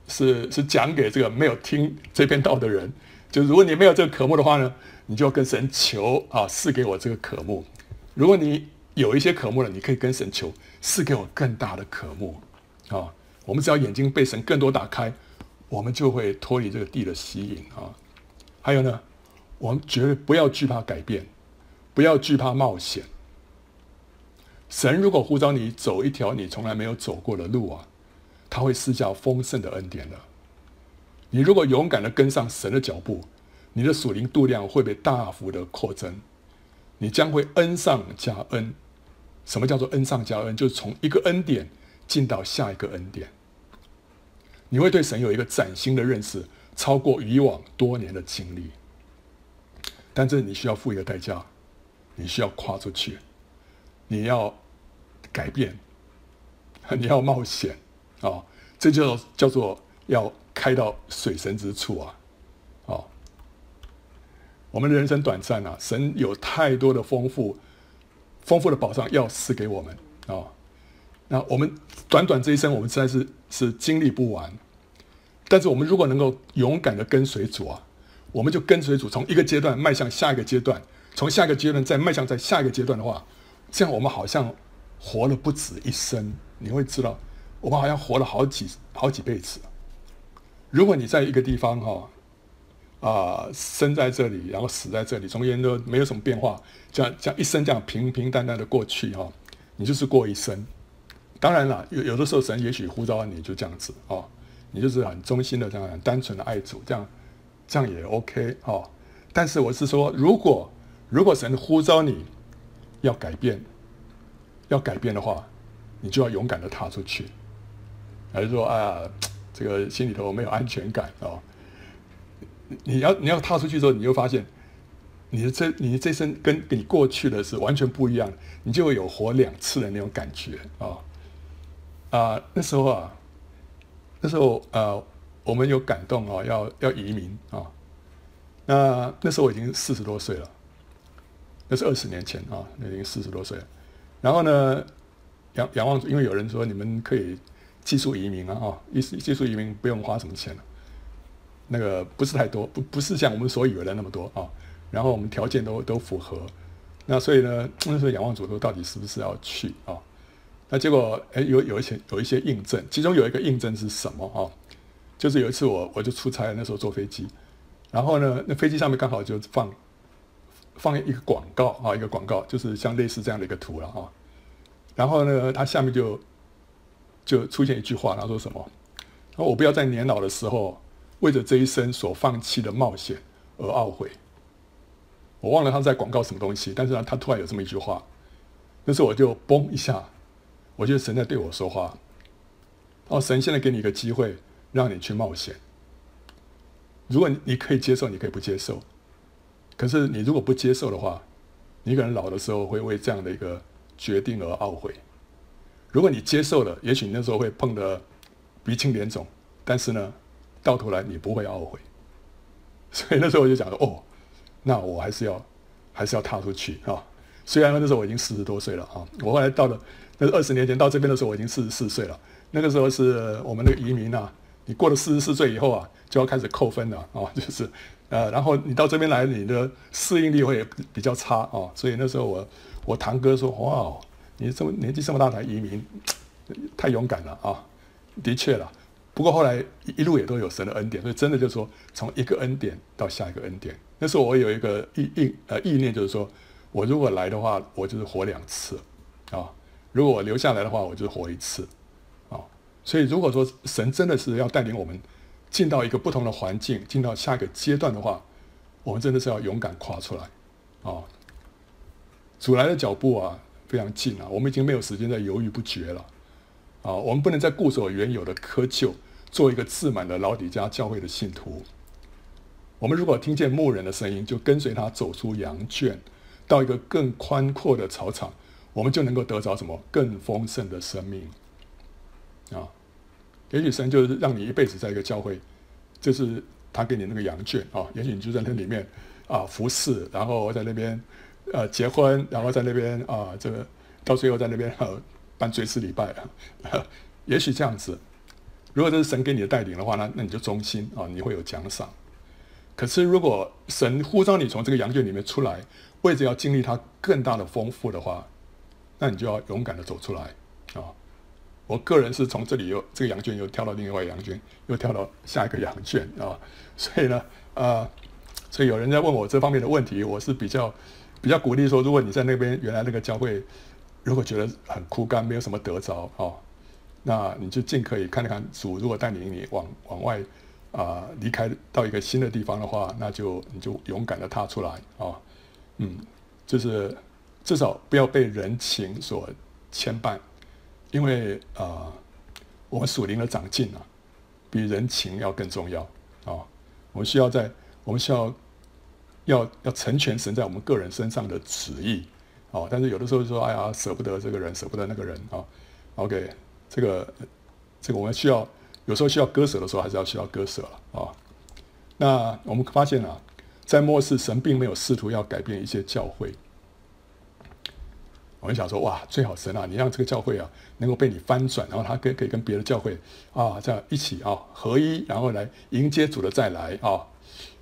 是是讲给这个没有听这篇道的人。就如果你没有这个渴慕的话呢，你就要跟神求啊，赐给我这个渴慕。如果你有一些渴慕了，你可以跟神求，赐给我更大的渴慕啊。我们只要眼睛被神更多打开。我们就会脱离这个地的吸引啊！还有呢，我们绝对不要惧怕改变，不要惧怕冒险。神如果呼召你走一条你从来没有走过的路啊，他会施加丰盛的恩典的。你如果勇敢的跟上神的脚步，你的属灵度量会被大幅的扩增，你将会恩上加恩。什么叫做恩上加恩？就是从一个恩典进到下一个恩典。你会对神有一个崭新的认识，超过以往多年的经历。但这你需要付一个代价，你需要跨出去，你要。改变，你要冒险啊、这就叫做要开到水深之处啊！哦，我们的人生短暂啊，神有太多的丰富、丰富的宝藏要赐给我们啊、那我们短短这一生，我们实在是是经历不完。但是我们如果能够勇敢的跟随主啊，我们就跟随主，从一个阶段迈向下一个阶段，从下一个阶段再迈向在下一个阶段的话，这样我们好像。活了不止一生，你会知道，我们好像活了好几好几辈子。如果你在一个地方哈，啊、生在这里，然后死在这里，中间都没有什么变化，这样这样一生这样平平淡淡的过去哈，你就是过一生。当然了，有有的时候神也许呼召你就这样子哦，你就是很忠心的这样很单纯的爱主，这样这样也 OK 哦。但是我是说，如果如果神呼召你要改变。要改变的话，你就要勇敢的踏出去。还是说，哎呀，这个心里头没有安全感哦。你要你要踏出去之后，你就发现，你的这你这生跟你过去的是完全不一样，你就会有活两次的那种感觉啊啊、那时候啊，那时候呃，我们有感动啊，要要移民啊。那那时候我已经四十多岁了，那是二十年前啊，那已经四十多岁了。然后呢，仰仰望，因为有人说你们可以技术移民啊，哈，技技术移民不用花什么钱了，那个不是太多，不不是像我们所以为的那么多啊。然后我们条件都都符合，那所以呢，那时候仰望主说到底是不是要去啊？那结果哎，有有一些有一些印证，其中有一个印证是什么啊？就是有一次我我就出差，那时候坐飞机，然后呢，那飞机上面刚好就放。放一个广告啊，一个广告就是像类似这样的一个图了啊。然后呢，它下面就就出现一句话，他说什么？说我不要在年老的时候为着这一生所放弃的冒险而懊悔。我忘了他在广告什么东西，但是呢，他突然有这么一句话，那时候我就嘣一下，我觉得神在对我说话。哦，神现在给你一个机会，让你去冒险。如果你可以接受，你可以不接受。可是你如果不接受的话，你可能老的时候会为这样的一个决定而懊悔。如果你接受了，也许你那时候会碰得鼻青脸肿，但是呢，到头来你不会懊悔。所以那时候我就讲说，哦，那我还是要还是要踏出去啊。虽然那时候我已经四十多岁了啊，我后来到了那是二十年前到这边的时候，我已经四十四岁了。那个时候是我们的移民啊，你过了四十四岁以后啊，就要开始扣分了啊，就是。呃，然后你到这边来，你的适应力会比较差啊、所以那时候我我堂哥说，哇，你这么年纪这么大才移民，太勇敢了啊、的确了，不过后来一路也都有神的恩典，所以真的就是说，从一个恩典到下一个恩典。那时候我有一个意意呃意念，就是说我如果来的话，我就是活两次啊、如果我留下来的话，我就活一次、所以如果说神真的是要带领我们。进到一个不同的环境，进到下一个阶段的话，我们真的是要勇敢跨出来，啊，主来的脚步啊非常近啊，我们已经没有时间再犹豫不决了，啊，我们不能再固守原有的窠臼，做一个自满的老底嘉教会的信徒。我们如果听见牧人的声音，就跟随他走出羊圈，到一个更宽阔的草场，我们就能够得着什么更丰盛的生命，啊。也许神就是让你一辈子在一个教会，就是他给你那个羊圈啊。也许你就在那里面啊服侍，然后在那边呃结婚，然后在那边啊这个到最后在那边呃办追思礼拜啊。也许这样子，如果这是神给你的带领的话呢，那你就忠心啊，你会有奖赏。可是如果神呼召你从这个羊圈里面出来，为着要经历他更大的丰富的话，那你就要勇敢的走出来。我个人是从这里又这个羊圈又跳到另外羊圈，又跳到下一个羊圈啊，所以呢，呃，所以有人在问我这方面的问题，我是比较比较鼓励说，如果你在那边原来那个教会如果觉得很枯干，没有什么得着哦，那你就尽可以看看主如果带领你往往外啊、离开到一个新的地方的话，那就你就勇敢的踏出来啊、嗯，就是至少不要被人情所牵绊，因为啊、我们属灵的长进啊，比人情要更重要啊、我们需要在我们需要要要成全神在我们个人身上的旨意。哦，但是有的时候说，哎呀，舍不得这个人，舍不得那个人啊、哦。OK，这个这个我们需要有时候需要割舍的时候，还是要需要割舍了啊、那我们发现啊，在末世，神并没有试图要改变一些教会。我们想说，哇，最好神啊，你让这个教会啊能够被你翻转，然后他可可以跟别的教会啊这样一起啊合一，然后来迎接主的再来啊。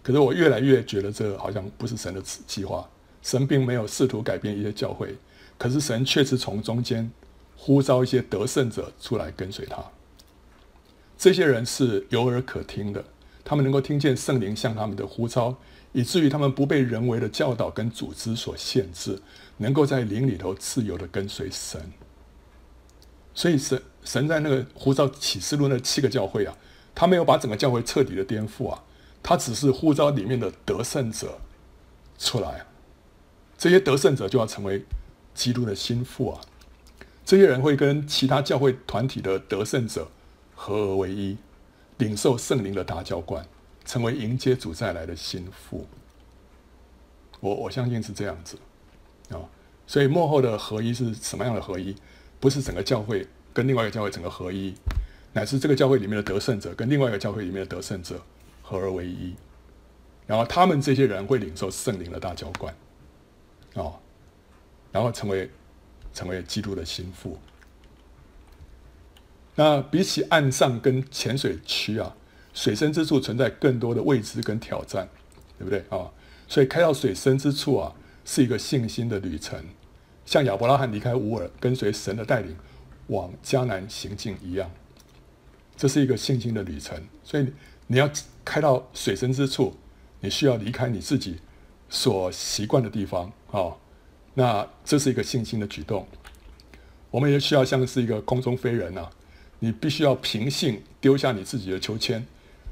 可是我越来越觉得，这好像不是神的计划。神并没有试图改变一些教会，可是神确实从中间呼召一些得胜者出来跟随他。这些人是有耳可听的，他们能够听见圣灵向他们的呼召，以至于他们不被人为的教导跟组织所限制，能够在灵里头自由的跟随神。所以神神在那个呼召启示录那七个教会啊，他没有把整个教会彻底的颠覆啊，他只是呼召里面的得胜者出来。这些得胜者就要成为基督的心腹啊！这些人会跟其他教会团体的得胜者合而为一，领受圣灵的大教官，成为迎接主再来的心腹。我我相信是这样子！所以幕后的合一是什么样的合一？不是整个教会跟另外一个教会整个合一，乃是这个教会里面的得胜者跟另外一个教会里面的得胜者合而为一，然后他们这些人会领受圣灵的大浇灌。哦，然后成为成为基督的心腹。那比起岸上跟浅水区啊，水深之处存在更多的未知跟挑战，对不对啊？所以开到水深之处啊，是一个信心的旅程，像亚伯拉罕离开乌尔，跟随神的带领往迦南行进一样，这是一个信心的旅程。所以你要开到水深之处，你需要离开你自己所习惯的地方。哦，那这是一个信心的举动。我们也需要像是一个空中飞人啊，你必须要凭信丢下你自己的秋千，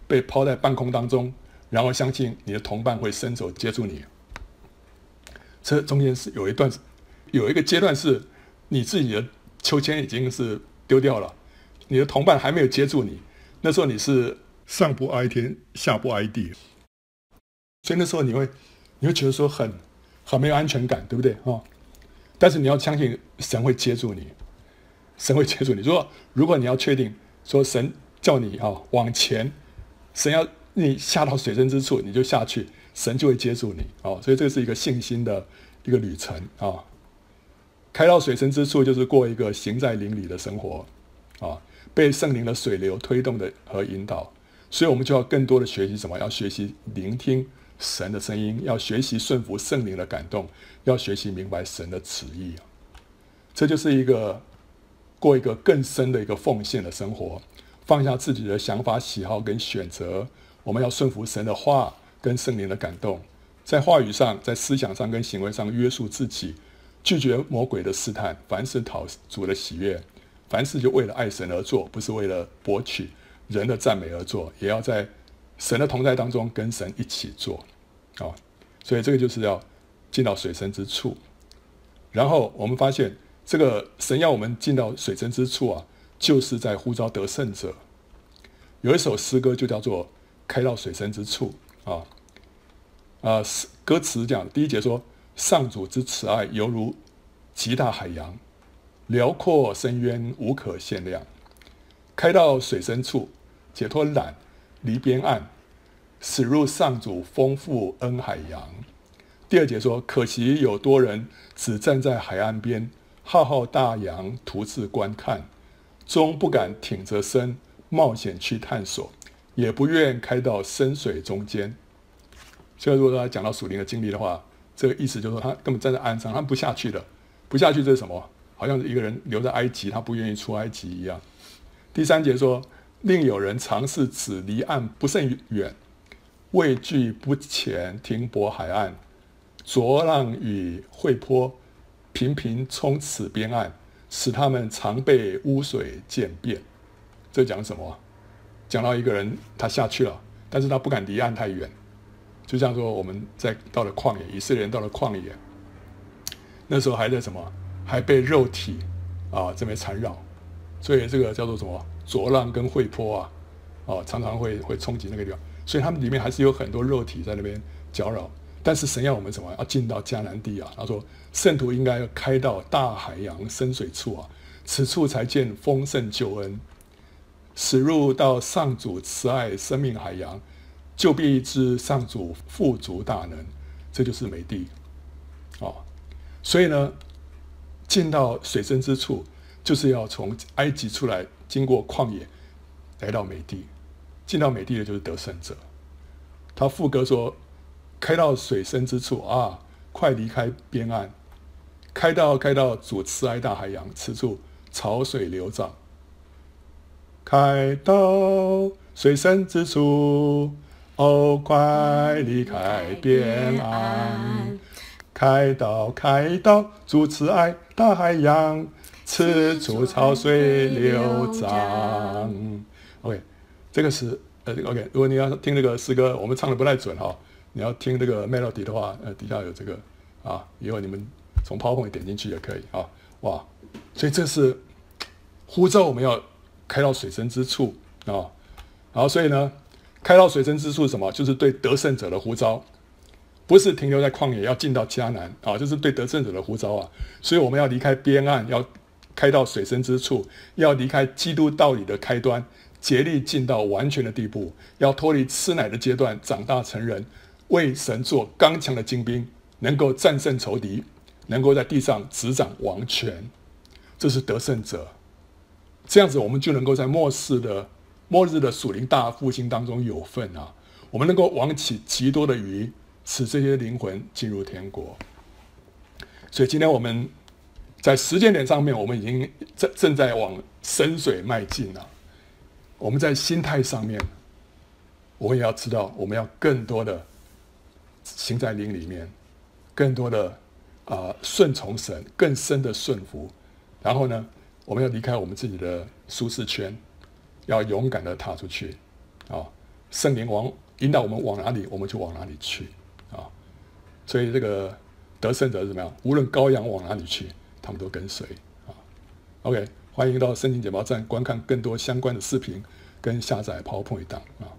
被抛在半空当中，然后相信你的同伴会伸手接住你。这中间是有一段，有一个阶段是你自己的秋千已经是丢掉了，你的同伴还没有接住你，那时候你是上不挨天，下不挨地，所以那时候你会，你会觉得说很。很没有安全感，对不对？啊，但是你要相信神会接住你，神会接住你。如果如果你要确定说神叫你啊、哦、往前，神要你下到水深之处，你就下去，神就会接住你。哦，所以这是一个信心的一个旅程啊、哦。开到水深之处，就是过一个行在灵里的生活啊、被圣灵的水流推动的和引导。所以我们就要更多的学习什么？要学习聆听。神的声音，要学习顺服圣灵的感动，要学习明白神的旨意。这就是一个过一个更深的一个奉献的生活，放下自己的想法、喜好跟选择。我们要顺服神的话跟圣灵的感动，在话语上、在思想上跟行为上约束自己，拒绝魔鬼的试探。凡事讨主的喜悦，凡事就为了爱神而做，不是为了博取人的赞美而做，也要在。神的同在当中，跟神一起做，啊、所以这个就是要进到水深之处。然后我们发现，这个神要我们进到水深之处啊，就是在呼召得胜者。有一首诗歌就叫做《开到水深之处》啊，啊，歌词讲第一节说：“上主之慈爱犹如极大海洋，辽阔深渊无可限量。开到水深处，解脱缆。”离边岸，驶入上主丰富恩海洋。第二节说：可惜有多人只站在海岸边，浩浩大洋独自观看，终不敢挺着身冒险去探索，也不愿开到深水中间。所以，如果他讲到属灵的经历的话，这个意思就是说，他根本站在岸上，他不下去的，不下去这是什么？好像是一个人留在埃及，他不愿意出埃及一样。第三节说。另有人尝试只离岸不甚远，畏惧不前停泊海岸，浊浪与惠波，频频冲此边岸，使他们常被污水渐变。这讲什么？讲到一个人他下去了，但是他不敢离岸太远。就像说我们在到了旷野，以色列人到了旷野，那时候还在什么？还被肉体啊这边缠绕，所以这个叫做什么？浊浪跟汇波啊，啊常常会会冲击那个地方，所以他们里面还是有很多肉体在那边搅扰。但是神要我们什么？要进到迦南地啊！他说，圣徒应该要开到大海洋深水处啊，此处才见丰盛救恩，驶入到上主慈爱生命海洋，就必知上主富足大能。这就是美地啊！所以呢，进到水深之处，就是要从埃及出来，经过旷野，来到美地。进到美地的就是得胜者。他副歌说。开到水深之处啊，快离开边岸，开到开到主慈爱大海洋，此处潮水流涨。开到水深之处，哦，快离开边岸，开到开到主慈爱大海洋，此处潮水流涨。OK，这个是呃，OK，如果你要听这个诗歌，我们唱的不太准哈。你要听这个 melody 的话，呃，底下有这个啊，以后你们从 power 点进去也可以啊，哇，所以这是呼召我们要开到水深之处啊，然后所以呢，开到水深之处什么？就是对得胜者的呼召，不是停留在旷野，要进到迦南啊，就是对得胜者的呼召啊，所以我们要离开边岸，要开到水深之处，要离开基督道理的开端，竭力进到完全的地步，要脱离吃奶的阶段，长大成人。为神做刚强的精兵，能够战胜仇敌，能够在地上执掌王权，这是得胜者。这样子，我们就能够在末世的末日的属灵大复兴当中有份啊！我们能够网起极多的鱼，使这些灵魂进入天国。所以，今天我们在时间点上面，我们已经正正在往深水迈进了。我们在心态上面，我也要知道，我们要更多的。行在灵里面，更多的啊顺从神，更深的顺服。然后呢，我们要离开我们自己的舒适圈，要勇敢的踏出去啊！圣灵往引导我们往哪里，我们就往哪里去啊！所以这个得胜者是怎么样？无论羔羊往哪里去，他们都跟随啊。OK，欢迎到圣经简报站观看更多相关的视频跟下载 PowerPoint 档啊。